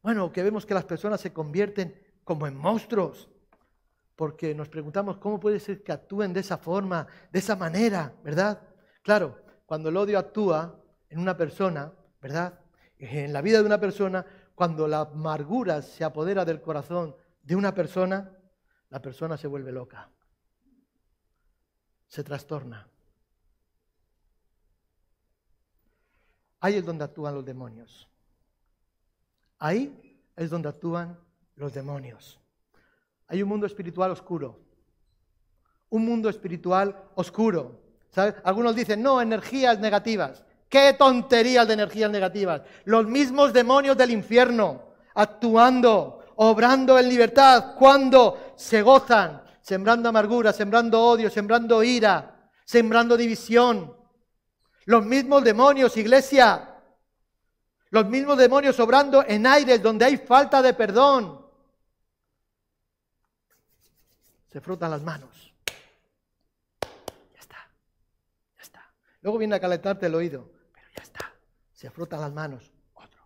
bueno, que vemos que las personas se convierten como en monstruos, porque nos preguntamos cómo puede ser que actúen de esa forma, de esa manera, ¿verdad? Claro, cuando el odio actúa en una persona, ¿verdad? En la vida de una persona, cuando la amargura se apodera del corazón de una persona, la persona se vuelve loca, se trastorna. Ahí es donde actúan los demonios. Ahí es donde actúan los demonios. Hay un mundo espiritual oscuro. Un mundo espiritual oscuro. Algunos dicen, no, energías negativas. Qué tonterías de energías negativas. Los mismos demonios del infierno actuando, obrando en libertad, cuando se gozan, sembrando amargura, sembrando odio, sembrando ira, sembrando división. Los mismos demonios, iglesia. Los mismos demonios obrando en aires donde hay falta de perdón. Se frotan las manos. Ya está. Ya está. Luego viene a calentarte el oído ya está. Se frota las manos. Otro.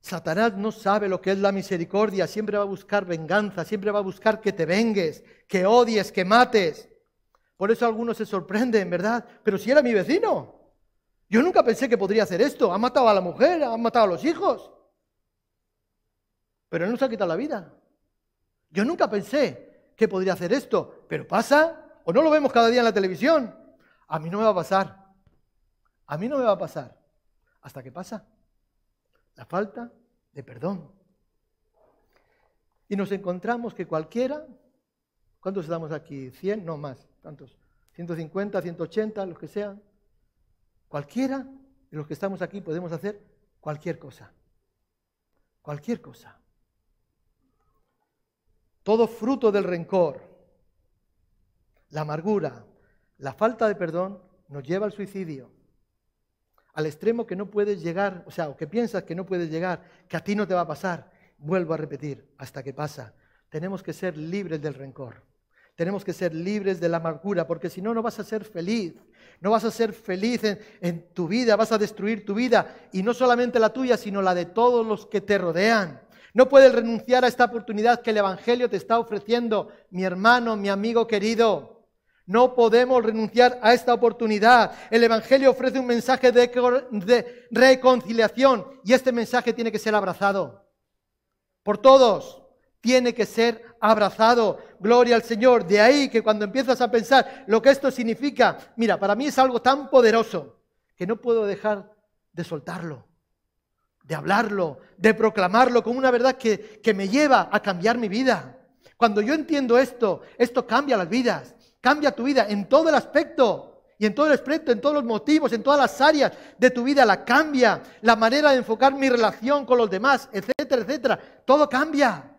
Satanás no sabe lo que es la misericordia. Siempre va a buscar venganza. Siempre va a buscar que te vengues, que odies, que mates. Por eso algunos se sorprenden, ¿verdad? Pero si era mi vecino. Yo nunca pensé que podría hacer esto. Ha matado a la mujer, ha matado a los hijos. Pero él no se ha quitado la vida. Yo nunca pensé que podría hacer esto. Pero pasa, o no lo vemos cada día en la televisión. A mí no me va a pasar. A mí no me va a pasar. ¿Hasta que pasa? La falta de perdón. Y nos encontramos que cualquiera, ¿cuántos estamos aquí? ¿100? No más, ¿cuántos? ¿150, 180, los que sean? Cualquiera de los que estamos aquí podemos hacer cualquier cosa. Cualquier cosa. Todo fruto del rencor, la amargura, la falta de perdón nos lleva al suicidio al extremo que no puedes llegar, o sea, o que piensas que no puedes llegar, que a ti no te va a pasar. Vuelvo a repetir, hasta que pasa. Tenemos que ser libres del rencor. Tenemos que ser libres de la amargura, porque si no, no vas a ser feliz. No vas a ser feliz en, tu vida, vas a destruir tu vida. Y no solamente la tuya, sino la de todos los que te rodean. No puedes renunciar a esta oportunidad que el Evangelio te está ofreciendo, mi hermano, mi amigo querido. No podemos renunciar a esta oportunidad. El Evangelio ofrece un mensaje de, reconciliación y este mensaje tiene que ser abrazado por todos. Tiene que ser abrazado. Gloria al Señor. De ahí que cuando empiezas a pensar lo que esto significa, mira, para mí es algo tan poderoso que no puedo dejar de soltarlo, de hablarlo, de proclamarlo como una verdad que, que me lleva a cambiar mi vida. Cuando yo entiendo esto, esto cambia las vidas. Cambia tu vida en todo el aspecto. Y en todo el aspecto, en todos los motivos, en todas las áreas de tu vida, la cambia. La manera de enfocar mi relación con los demás, etcétera, etcétera. Todo cambia.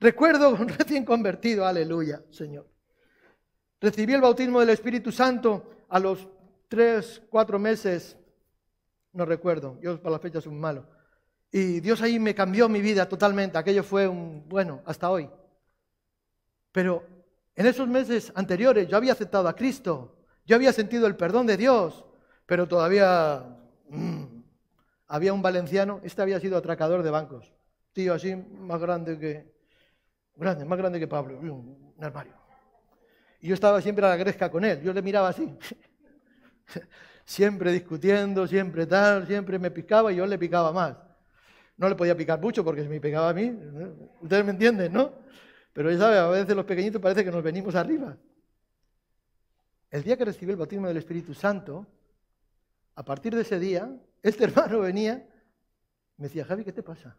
Recuerdo un recién convertido, aleluya, Señor. Recibí el bautismo del Espíritu Santo a los tres, cuatro meses, no recuerdo, yo para las fechas soy malo. Y Dios ahí me cambió mi vida totalmente. Aquello fue un, bueno, hasta hoy. Pero en esos meses anteriores yo había aceptado a Cristo, yo había sentido el perdón de Dios, pero todavía mm, había un valenciano, este había sido atracador de bancos, tío así más grande que, grande, más grande que Pablo, un, armario. Y yo estaba siempre a la gresca con él, yo le miraba así, siempre discutiendo, siempre tal, siempre me picaba y yo le picaba más. No le podía picar mucho porque se me pegaba a mí, ustedes me entienden, ¿no? Pero ya sabe, a veces los pequeñitos parece que nos venimos arriba. El día que recibí el bautismo del Espíritu Santo, a partir de ese día, este hermano venía, me decía, Javi, ¿qué te pasa?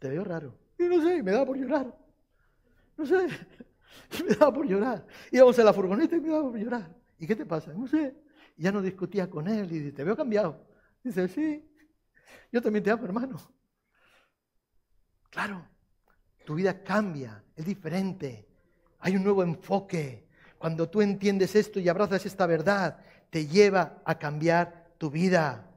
Te veo raro. Y no sé, me daba por llorar. No sé, me daba por llorar. Íbamos a la furgoneta y me daba por llorar. ¿Y qué te pasa? No sé. Y ya no discutía con él y dice, te veo cambiado. Dice, sí, yo también te amo, hermano. Claro, tu vida cambia, diferente. Hay un nuevo enfoque. Cuando tú entiendes esto y abrazas esta verdad, te lleva a cambiar tu vida.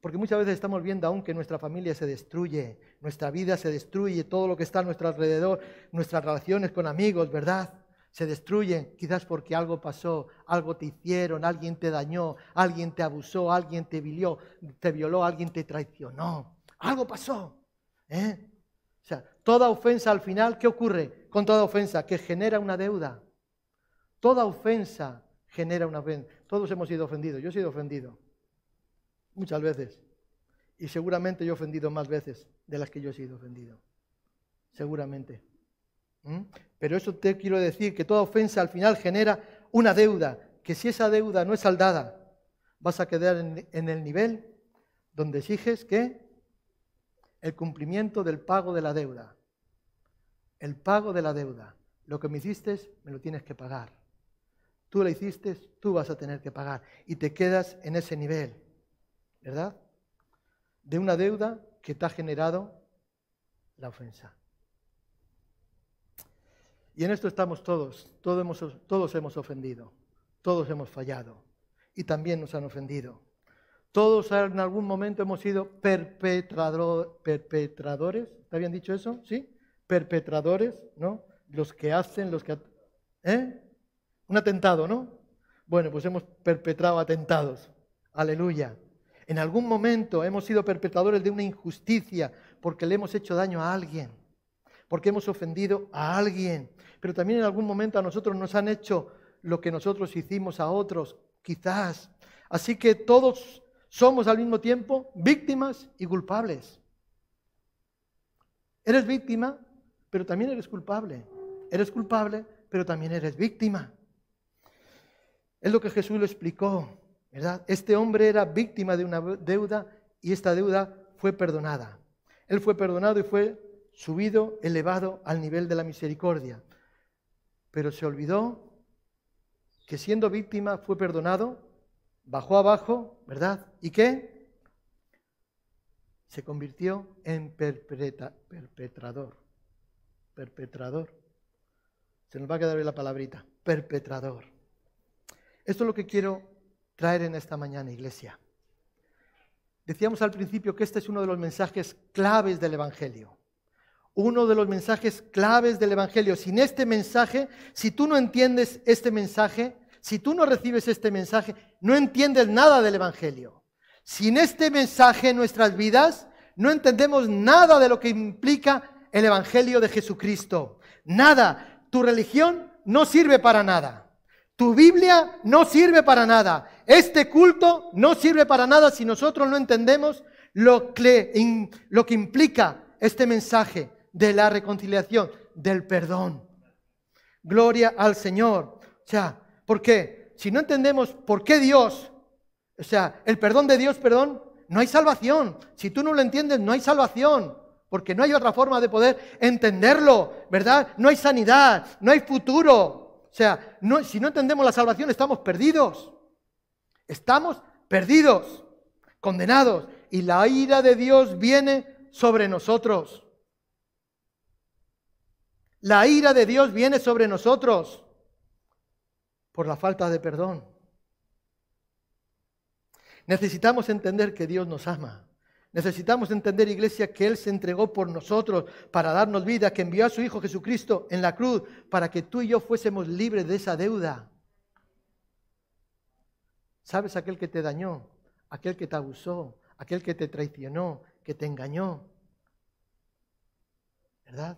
Porque muchas veces estamos viendo aún que nuestra familia se destruye, nuestra vida se destruye, todo lo que está a nuestro alrededor, nuestras relaciones con amigos, ¿verdad? Se destruyen quizás porque algo pasó, algo te hicieron, alguien te dañó, alguien te abusó, alguien te violó, te violó, alguien te traicionó. Algo pasó. ¿eh? O sea, toda ofensa al final, ¿qué ocurre con toda ofensa? Que genera una deuda. Toda ofensa genera una ofensa. Todos hemos sido ofendidos. Yo he sido ofendido. Muchas veces. Y seguramente yo he ofendido más veces de las que yo he sido ofendido. Seguramente. ¿Mm? Pero eso te quiero decir que toda ofensa al final genera una deuda. Que si esa deuda no es saldada, vas a quedar en, en el nivel donde exiges que el cumplimiento del pago de la deuda. El pago de la deuda. Lo que me hiciste, me lo tienes que pagar. Tú la hiciste, tú vas a tener que pagar. Y te quedas en ese nivel, ¿verdad? De una deuda que te ha generado la ofensa. Y en esto estamos todos, todos hemos, todos hemos ofendido, todos hemos fallado y también nos han ofendido. Todos en algún momento hemos sido perpetradores, ¿está bien dicho eso? ¿Sí? Perpetradores, ¿no? Los que hacen, los que... ¿Eh? Un atentado, ¿no? Bueno, pues hemos perpetrado atentados. Aleluya. En algún momento hemos sido perpetradores de una injusticia porque le hemos hecho daño a alguien, porque hemos ofendido a alguien. Pero también en algún momento a nosotros nos han hecho lo que nosotros hicimos a otros, quizás. Así que todos somos al mismo tiempo víctimas y culpables. Eres víctima, pero también eres culpable. Eres culpable, pero también eres víctima. Es lo que Jesús lo explicó, ¿verdad? Este hombre era víctima de una deuda y esta deuda fue perdonada. Él fue perdonado y fue subido, elevado al nivel de la misericordia. Pero se olvidó que siendo víctima fue perdonado bajó abajo, ¿verdad? ¿Y qué? Se convirtió en perpetrador. Perpetrador. Se nos va a quedar la palabrita. Perpetrador. Esto es lo que quiero traer en esta mañana, iglesia. Decíamos al principio que este es uno de los mensajes claves del Evangelio. Uno de los mensajes claves del Evangelio. Sin este mensaje, si tú no entiendes este mensaje, si tú no recibes este mensaje, no entiendes nada del Evangelio. Sin este mensaje en nuestras vidas, no entendemos nada de lo que implica el Evangelio de Jesucristo. Nada. Tu religión no sirve para nada. Tu Biblia no sirve para nada. Este culto no sirve para nada si nosotros no entendemos lo que, lo que implica este mensaje de la reconciliación, del perdón. Gloria al Señor. O sea, ¿por qué? Si no entendemos por qué Dios, o sea, el perdón de Dios, perdón, no hay salvación. Si tú no lo entiendes, no hay salvación. Porque no hay otra forma de poder entenderlo, ¿verdad? No hay sanidad, no hay futuro. O sea, si no entendemos la salvación, estamos perdidos. Estamos perdidos, condenados. Y la ira de Dios viene sobre nosotros. La ira de Dios viene sobre nosotros por la falta de perdón. Necesitamos entender que Dios nos ama. Necesitamos entender, iglesia, que Él se entregó por nosotros para darnos vida, que envió a su Hijo Jesucristo en la cruz para que tú y yo fuésemos libres de esa deuda. ¿Sabes aquel que te dañó? Aquel que te abusó, aquel que te traicionó, que te engañó. ¿Verdad?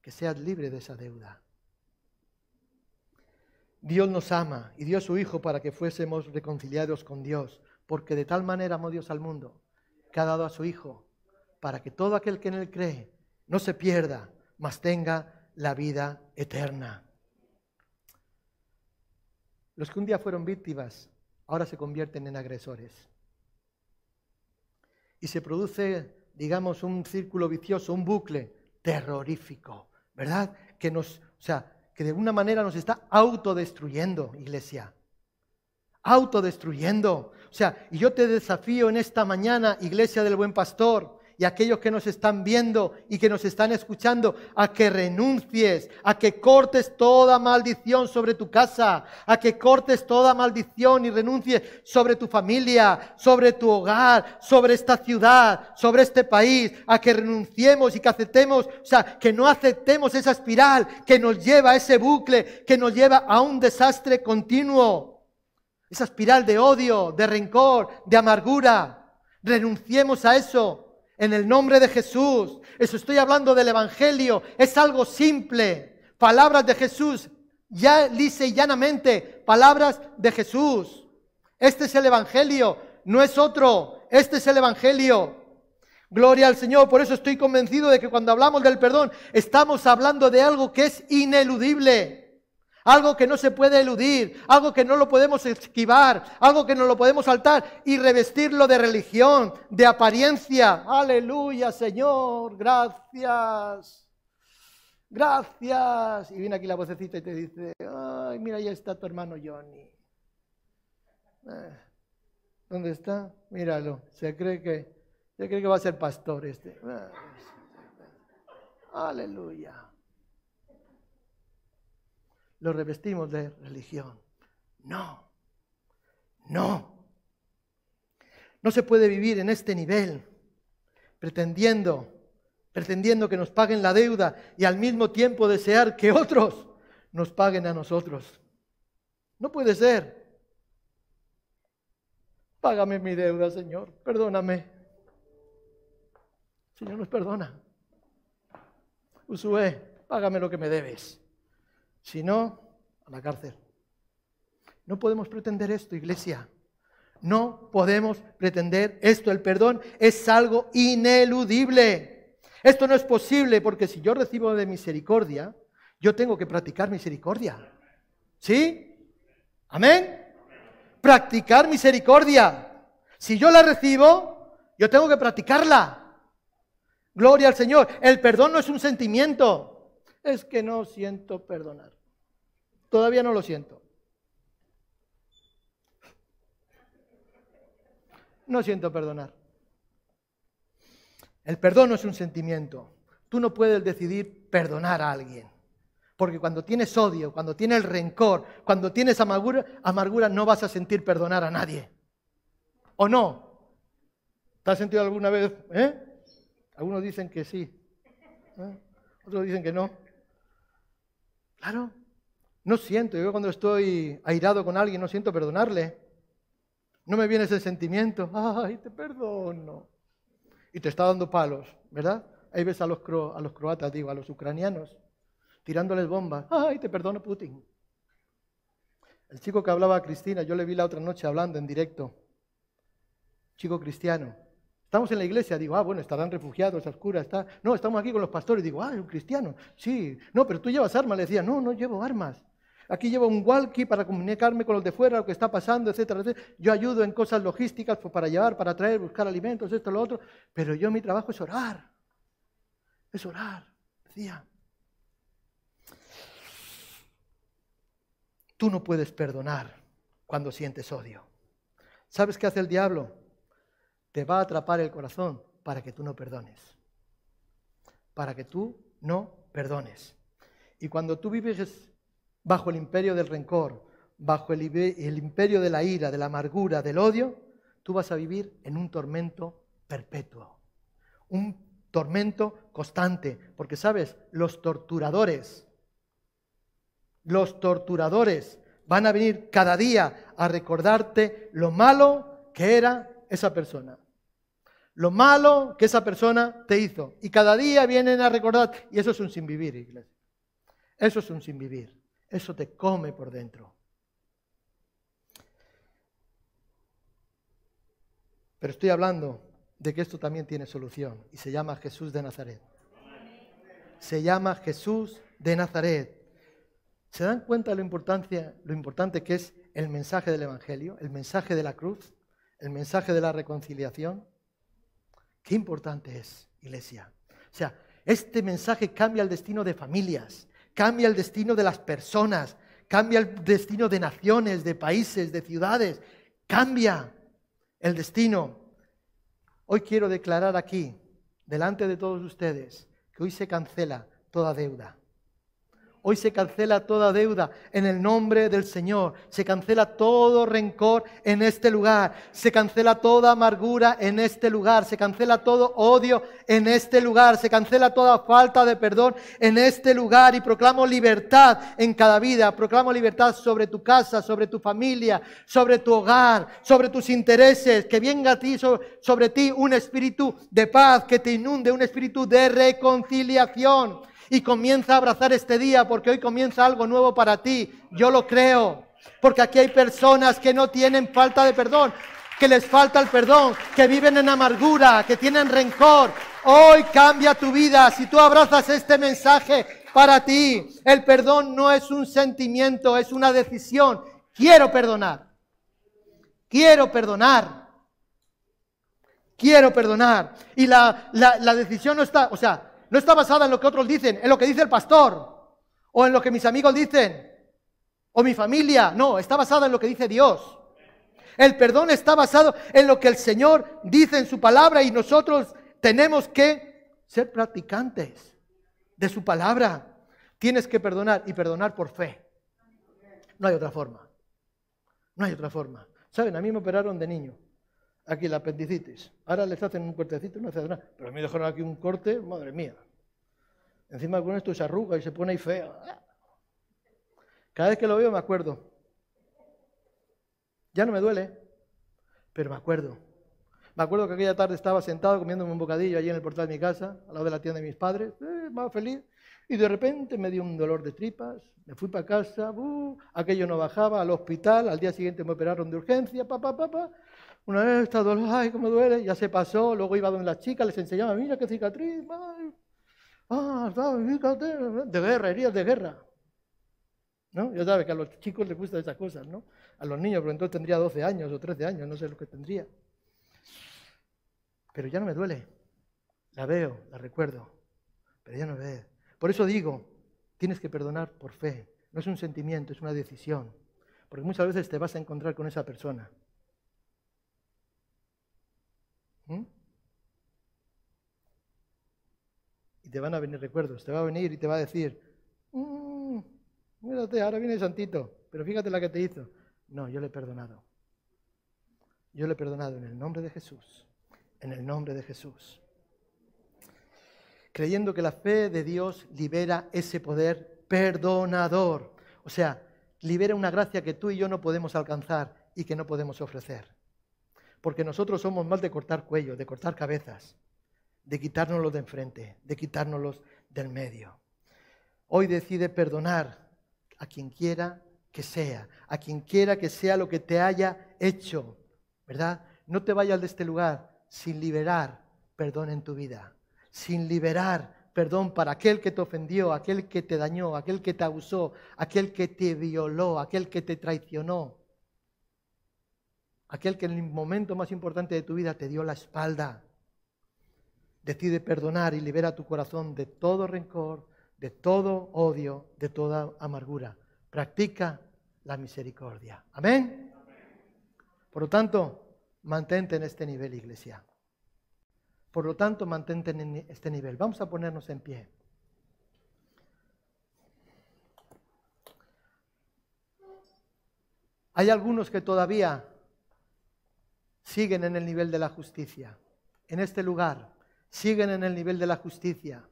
Que seas libre de esa deuda. Dios nos ama y dio a su Hijo para que fuésemos reconciliados con Dios, porque de tal manera amó Dios al mundo, que ha dado a su Hijo, para que todo aquel que en Él cree no se pierda, mas tenga la vida eterna. Los que un día fueron víctimas, ahora se convierten en agresores. Y se produce, digamos, un círculo vicioso, un bucle terrorífico, ¿verdad? Que nos, o sea, que de alguna manera nos está autodestruyendo, iglesia. Autodestruyendo. O sea, y yo te desafío en esta mañana, iglesia del buen pastor, y aquellos que nos están viendo y que nos están escuchando, a que renuncies, a que cortes toda maldición sobre tu casa, a que cortes toda maldición y renuncies sobre tu familia, sobre tu hogar, sobre esta ciudad, sobre este país, a que renunciemos y que aceptemos, o sea, que no aceptemos esa espiral que nos lleva a ese bucle, que nos lleva a un desastre continuo. Esa espiral de odio, de rencor, de amargura. Renunciemos a eso en el nombre de Jesús. Eso estoy hablando del Evangelio. Es algo simple. Palabras de Jesús. Ya lisa y llanamente. Palabras de Jesús. Este es el Evangelio. No es otro. Este es el Evangelio. Gloria al Señor. Por eso estoy convencido de que cuando hablamos del perdón, estamos hablando de algo que es ineludible. Algo que no se puede eludir, algo que no lo podemos esquivar, algo que no lo podemos saltar y revestirlo de religión, de apariencia. Aleluya, Señor, gracias. Gracias. Y viene aquí la vocecita y te dice, ay, mira, ya está tu hermano Johnny. Eh, ¿Dónde está? Míralo. Se cree que, se cree que va a ser pastor este. Aleluya lo revestimos de religión. No, no. No se puede vivir en este nivel pretendiendo, pretendiendo que nos paguen la deuda y al mismo tiempo desear que otros nos paguen a nosotros. No puede ser. Págame mi deuda, Señor. Perdóname. Señor nos perdona. Usué, págame lo que me debes. Si no, a la cárcel. No podemos pretender esto, iglesia. No podemos pretender esto. El perdón es algo ineludible. Esto no es posible porque si yo recibo de misericordia, yo tengo que practicar misericordia. ¿Sí? Amén. Practicar misericordia. Si yo la recibo, yo tengo que practicarla. Gloria al Señor. El perdón no es un sentimiento es que no siento perdonar. Todavía no lo siento. No siento perdonar. El perdón no es un sentimiento. Tú no puedes decidir perdonar a alguien. Porque cuando tienes odio, cuando tienes rencor, cuando tienes amargura, amargura no vas a sentir perdonar a nadie. ¿O no? ¿Te has sentido alguna vez? ¿Eh? Algunos dicen que sí. ¿eh? Otros dicen que no. Claro. No siento. Yo cuando estoy airado con alguien no siento perdonarle. No me viene ese sentimiento. Ay, te perdono. Y te está dando palos, ¿verdad? Ahí ves a los, a los croatas, digo, a los ucranianos, tirándoles bombas. Ay, te perdono, Putin. El chico que hablaba a Cristina, yo le vi la otra noche hablando en directo. Chico cristiano. Estamos en la iglesia, digo, ah, bueno, estarán refugiados a oscuras. Está... No, estamos aquí con los pastores. Digo, ah, es un cristiano. Sí, no, pero tú llevas armas. Le decía, no, no llevo armas. Aquí llevo un walkie para comunicarme con los de fuera, lo que está pasando, etcétera, etcétera. Yo ayudo en cosas logísticas pues, para llevar, para traer, buscar alimentos, esto, lo otro. Pero yo mi trabajo es orar. Es orar, decía. Tú no puedes perdonar cuando sientes odio. ¿Sabes qué hace el diablo? Te va a atrapar el corazón para que tú no perdones. Para que tú no perdones. Y cuando tú vives bajo el imperio del rencor, bajo el, imperio de la ira, de la amargura, del odio, tú vas a vivir en un tormento perpetuo. Un tormento constante. Porque, ¿sabes? Los torturadores, los torturadores van a venir cada día a recordarte lo malo que era esa persona lo malo que esa persona te hizo. Y cada día vienen a recordar, y eso es un sin vivir, iglesia. Eso es un sin vivir. Eso te come por dentro. Pero estoy hablando de que esto también tiene solución y se llama Jesús de Nazaret. Se llama Jesús de Nazaret. ¿Se dan cuenta lo, lo importante que es el mensaje del Evangelio, el mensaje de la cruz, el mensaje de la reconciliación? Qué importante es, iglesia. O sea, este mensaje cambia el destino de familias, cambia el destino de las personas, cambia el destino de naciones, de países, de ciudades, cambia el destino. Hoy quiero declarar aquí, delante de todos ustedes, que hoy se cancela toda deuda. Hoy se cancela toda deuda en el nombre del Señor. Se cancela todo rencor en este lugar. Se cancela toda amargura en este lugar. Se cancela todo odio en este lugar. Se cancela toda falta de perdón en este lugar. Y proclamo libertad en cada vida. Proclamo libertad sobre tu casa, sobre tu familia, sobre tu hogar, sobre tus intereses. Que venga a ti, sobre ti un espíritu de paz, que te inunde un espíritu de reconciliación y comienza a abrazar este día porque hoy comienza algo nuevo para ti. Yo lo creo. Porque aquí hay personas que no tienen falta de perdón, que les falta el perdón, que viven en amargura, que tienen rencor. Hoy cambia tu vida si tú abrazas este mensaje para ti. El perdón no es un sentimiento, es una decisión. Quiero perdonar. Quiero perdonar. Quiero perdonar. Y la, la, decisión no está, o sea, no está basada en lo que otros dicen, en lo que dice el pastor, o en lo que mis amigos dicen, o mi familia. No, está basada en lo que dice Dios. El perdón está basado en lo que el Señor dice en su palabra y nosotros tenemos que ser practicantes de su palabra. Tienes que perdonar y perdonar por fe. No hay otra forma. No hay otra forma. Saben, a mí me operaron de niño aquí la apendicitis. Ahora les hacen un cortecito y no hace nada. Pero a mí dejaron aquí un corte, madre mía. Encima con esto se arruga y se pone ahí feo. Cada vez que lo veo me acuerdo. Ya no me duele, pero me acuerdo. Me acuerdo que aquella tarde estaba sentado comiéndome un bocadillo allí en el portal de mi casa, al lado de la tienda de mis padres, eh, más feliz, y de repente me dio un dolor de tripas, me fui para casa, uh, aquello no bajaba, al hospital, al día siguiente me operaron de urgencia, papá, papá, pa, una vez está dolor, ay, cómo duele, ya se pasó, luego iba donde las chicas, les enseñaba, mira qué cicatriz, ay, ah, fíjate, de guerra, heridas de guerra. ¿No? Ya sabes que a los chicos les gustan esas cosas, ¿no? A los niños, pero entonces tendría 12 años o 13 años, no sé lo que tendría. Pero ya no me duele. La veo, la recuerdo, pero ya no me. Por eso digo, tienes que perdonar por fe. No es un sentimiento, es una decisión. Porque muchas veces te vas a encontrar con esa persona ¿Mm? Y te van a venir recuerdos, te va a venir y te va a decir, mmm, mírate, ahora viene el santito, pero fíjate la que te hizo. No, yo le he perdonado. Yo le he perdonado en el nombre de Jesús. En el nombre de Jesús. Creyendo que la fe de Dios libera ese poder perdonador. O sea, libera una gracia que tú y yo no podemos alcanzar y que no podemos ofrecer. Porque nosotros somos más de cortar cuello, de cortar cabezas, de quitárnoslo de enfrente, de quitárnoslos del medio. Hoy decide perdonar a quien quiera que sea, a quien quiera que sea lo que te haya hecho, ¿verdad? No te vayas de este lugar sin liberar perdón en tu vida, sin liberar perdón para aquel que te ofendió, aquel que te dañó, aquel que te abusó, aquel que te violó, aquel que te traicionó, aquel que en el momento más importante de tu vida te dio la espalda. Decide perdonar y libera tu corazón de todo rencor, de todo odio, de toda amargura. Practica la misericordia. Amén. Por lo tanto, mantente en este nivel, iglesia. Por lo tanto, mantente en este nivel. Vamos a ponernos en pie. Hay algunos que todavía siguen en el nivel de la justicia. En este lugar, siguen en el nivel de la justicia.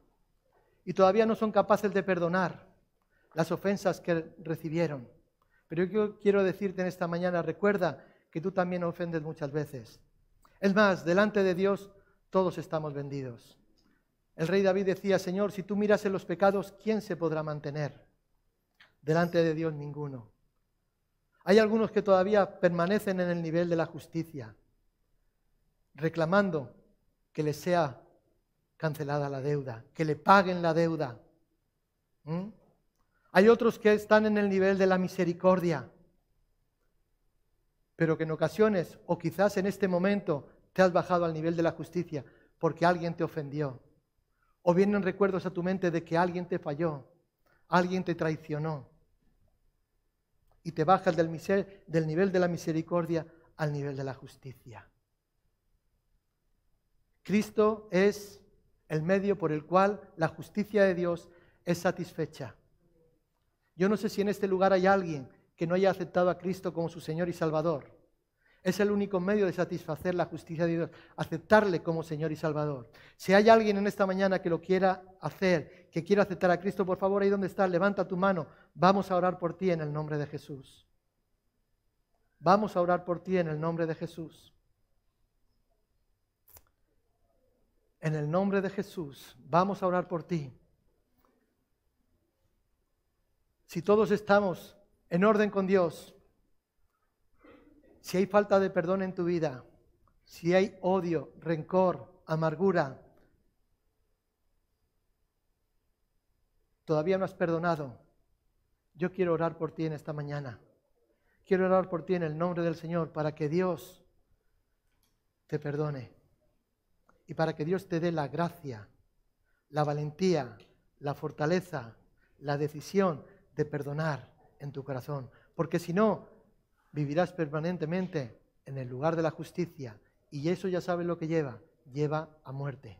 Y todavía no son capaces de perdonar las ofensas que recibieron. Pero yo quiero decirte en esta mañana, recuerda que tú también ofendes muchas veces. Es más, delante de Dios todos estamos vendidos. El rey David decía, Señor, si tú miras en los pecados, ¿quién se podrá mantener? Delante de Dios ninguno. Hay algunos que todavía permanecen en el nivel de la justicia, reclamando que les sea cancelada la deuda, que le paguen la deuda. Hay otros que están en el nivel de la misericordia, pero que en ocasiones, o quizás en este momento, te has bajado al nivel de la justicia porque alguien te ofendió. O vienen recuerdos a tu mente de que alguien te falló, alguien te traicionó. Y te bajas del nivel de la misericordia al nivel de la justicia. Cristo es el medio por el cual la justicia de Dios es satisfecha. Yo no sé si en este lugar hay alguien que no haya aceptado a Cristo como su Señor y Salvador. Es el único medio de satisfacer la justicia de Dios, aceptarle como Señor y Salvador. Si hay alguien en esta mañana que lo quiera hacer, que quiera aceptar a Cristo, por favor, ahí donde estás, levanta tu mano. Vamos a orar por ti en el nombre de Jesús. Vamos a orar por ti en el nombre de Jesús. En el nombre de Jesús, vamos a orar por ti. Si todos estamos en orden con Dios, si hay falta de perdón en tu vida, si hay odio, rencor, amargura, todavía no has perdonado, yo quiero orar por ti en esta mañana. Quiero orar por ti en el nombre del Señor para que Dios te perdone y para que Dios te dé la gracia, la valentía, la fortaleza, la decisión de perdonar en tu corazón. Porque si no, vivirás permanentemente en el lugar de la justicia y eso ya sabes lo que lleva, lleva a muerte.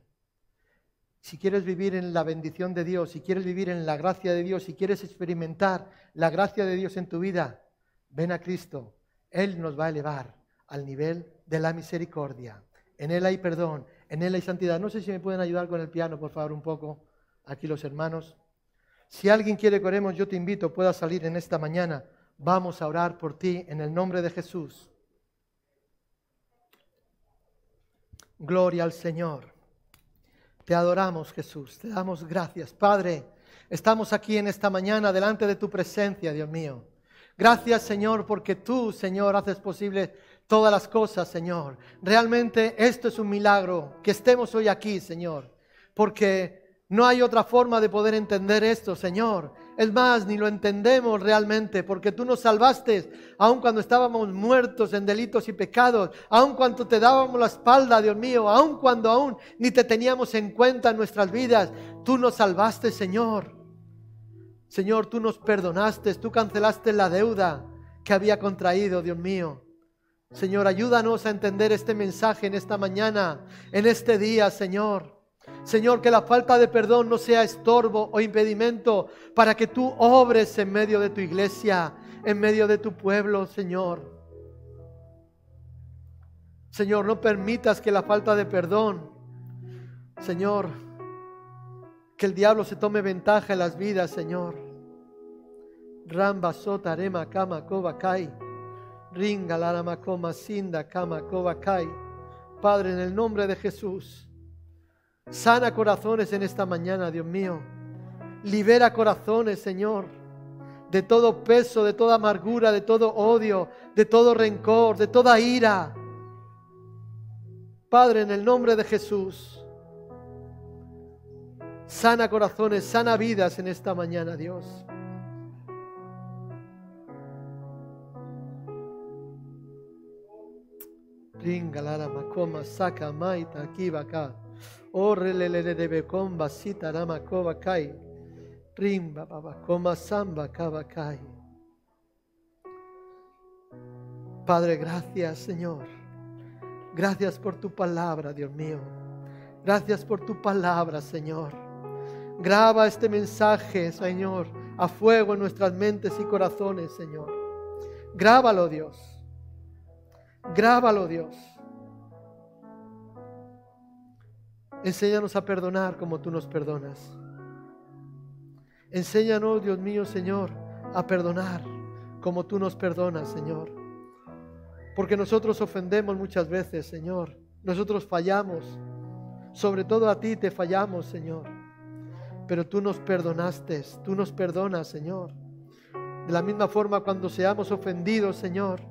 Si quieres vivir en la bendición de Dios, si quieres vivir en la gracia de Dios, si quieres experimentar la gracia de Dios en tu vida, ven a Cristo. Él nos va a elevar al nivel de la misericordia. En Él hay perdón, en Él hay santidad. No sé si me pueden ayudar con el piano, por favor, un poco, aquí los hermanos. Si alguien quiere que oremos, yo te invito, pueda salir en esta mañana Vamos a orar por ti en el nombre de Jesús. Gloria al Señor. Te adoramos, Jesús. Te damos gracias. Padre, estamos aquí en esta mañana delante de tu presencia, Dios mío. Gracias, Señor, porque tú, Señor, haces posible todas las cosas, Señor. Realmente esto es un milagro, que estemos hoy aquí, Señor, porque no hay otra forma de poder entender esto, Señor. Es más, ni lo entendemos realmente, porque tú nos salvaste, aun cuando estábamos muertos en delitos y pecados, aun cuando te dábamos la espalda, Dios mío, aun cuando aún ni te teníamos en cuenta en nuestras vidas, tú nos salvaste, Señor. Señor, tú nos perdonaste, tú cancelaste la deuda que había contraído, Dios mío. Señor, ayúdanos a entender este mensaje en esta mañana, en este día, Señor. Señor, que la falta de perdón no sea estorbo o impedimento para que tú obres en medio de tu iglesia, en medio de tu pueblo, Señor. Señor, no permitas que la falta de perdón, Señor, que el diablo se tome ventaja en las vidas, Señor. Ramba sota kova kai. Ringa la koma sinda kama kai. Padre, en el nombre de Jesús, sana corazones en esta mañana, Dios mío. Libera corazones, Señor, de todo peso, de toda amargura, de todo odio, de todo rencor, de toda ira. Padre, en el nombre de Jesús, Sana corazones, sana vidas en esta mañana, Dios. Ringalara makoma saka maita kibaka. Orrelele de comba sita rama kova kai. Rimba baba koma samba kaba kai. Padre, gracias, Señor. Gracias por tu palabra, Dios mío. Gracias por tu palabra, Señor. Graba este mensaje, Señor, a fuego en nuestras mentes y corazones, Señor. Grábalo, Dios. Grábalo, Dios. Enséñanos a perdonar como tú nos perdonas. Enséñanos, Dios mío, Señor, a perdonar como tú nos perdonas, Señor. Porque nosotros ofendemos muchas veces, Señor. Nosotros fallamos. Sobre todo a ti te fallamos, Señor pero tú nos perdonaste, tú nos perdonas, Señor. De la misma forma cuando seamos ofendidos, Señor,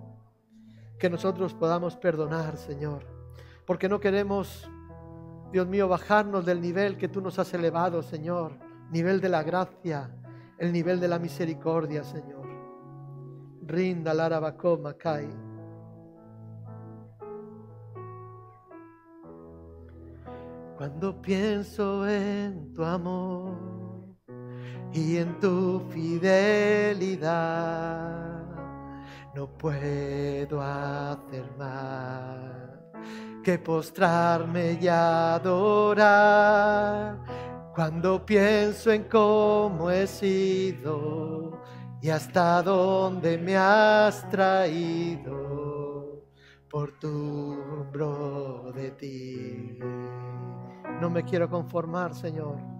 que nosotros podamos perdonar, Señor. Porque no queremos, Dios mío, bajarnos del nivel que tú nos has elevado, Señor. Nivel de la gracia, el nivel de la misericordia, Señor. Rinda larabacoma kai. Cuando pienso en tu amor y en tu fidelidad, no puedo hacer más que postrarme y adorar. Cuando pienso en cómo he sido y hasta dónde me has traído por tu hombro de ti. No me quiero conformar, Señor.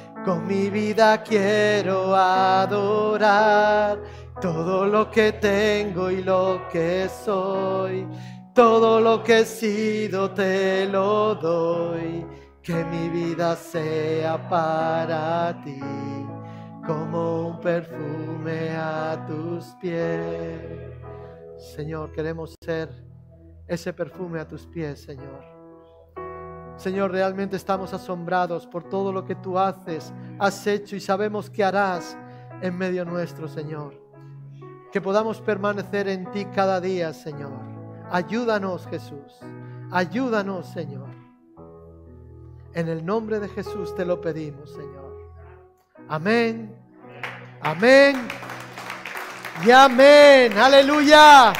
Con mi vida quiero adorar todo lo que tengo y lo que soy. Todo lo que he sido te lo doy. Que mi vida sea para ti como un perfume a tus pies. Señor, queremos ser ese perfume a tus pies, Señor. Señor, realmente estamos asombrados por todo lo que tú haces, has hecho y sabemos que harás en medio nuestro, Señor. Que podamos permanecer en ti cada día, Señor. Ayúdanos, Jesús. Ayúdanos, Señor. En el nombre de Jesús te lo pedimos, Señor. Amén. Amén. Y amén. Aleluya.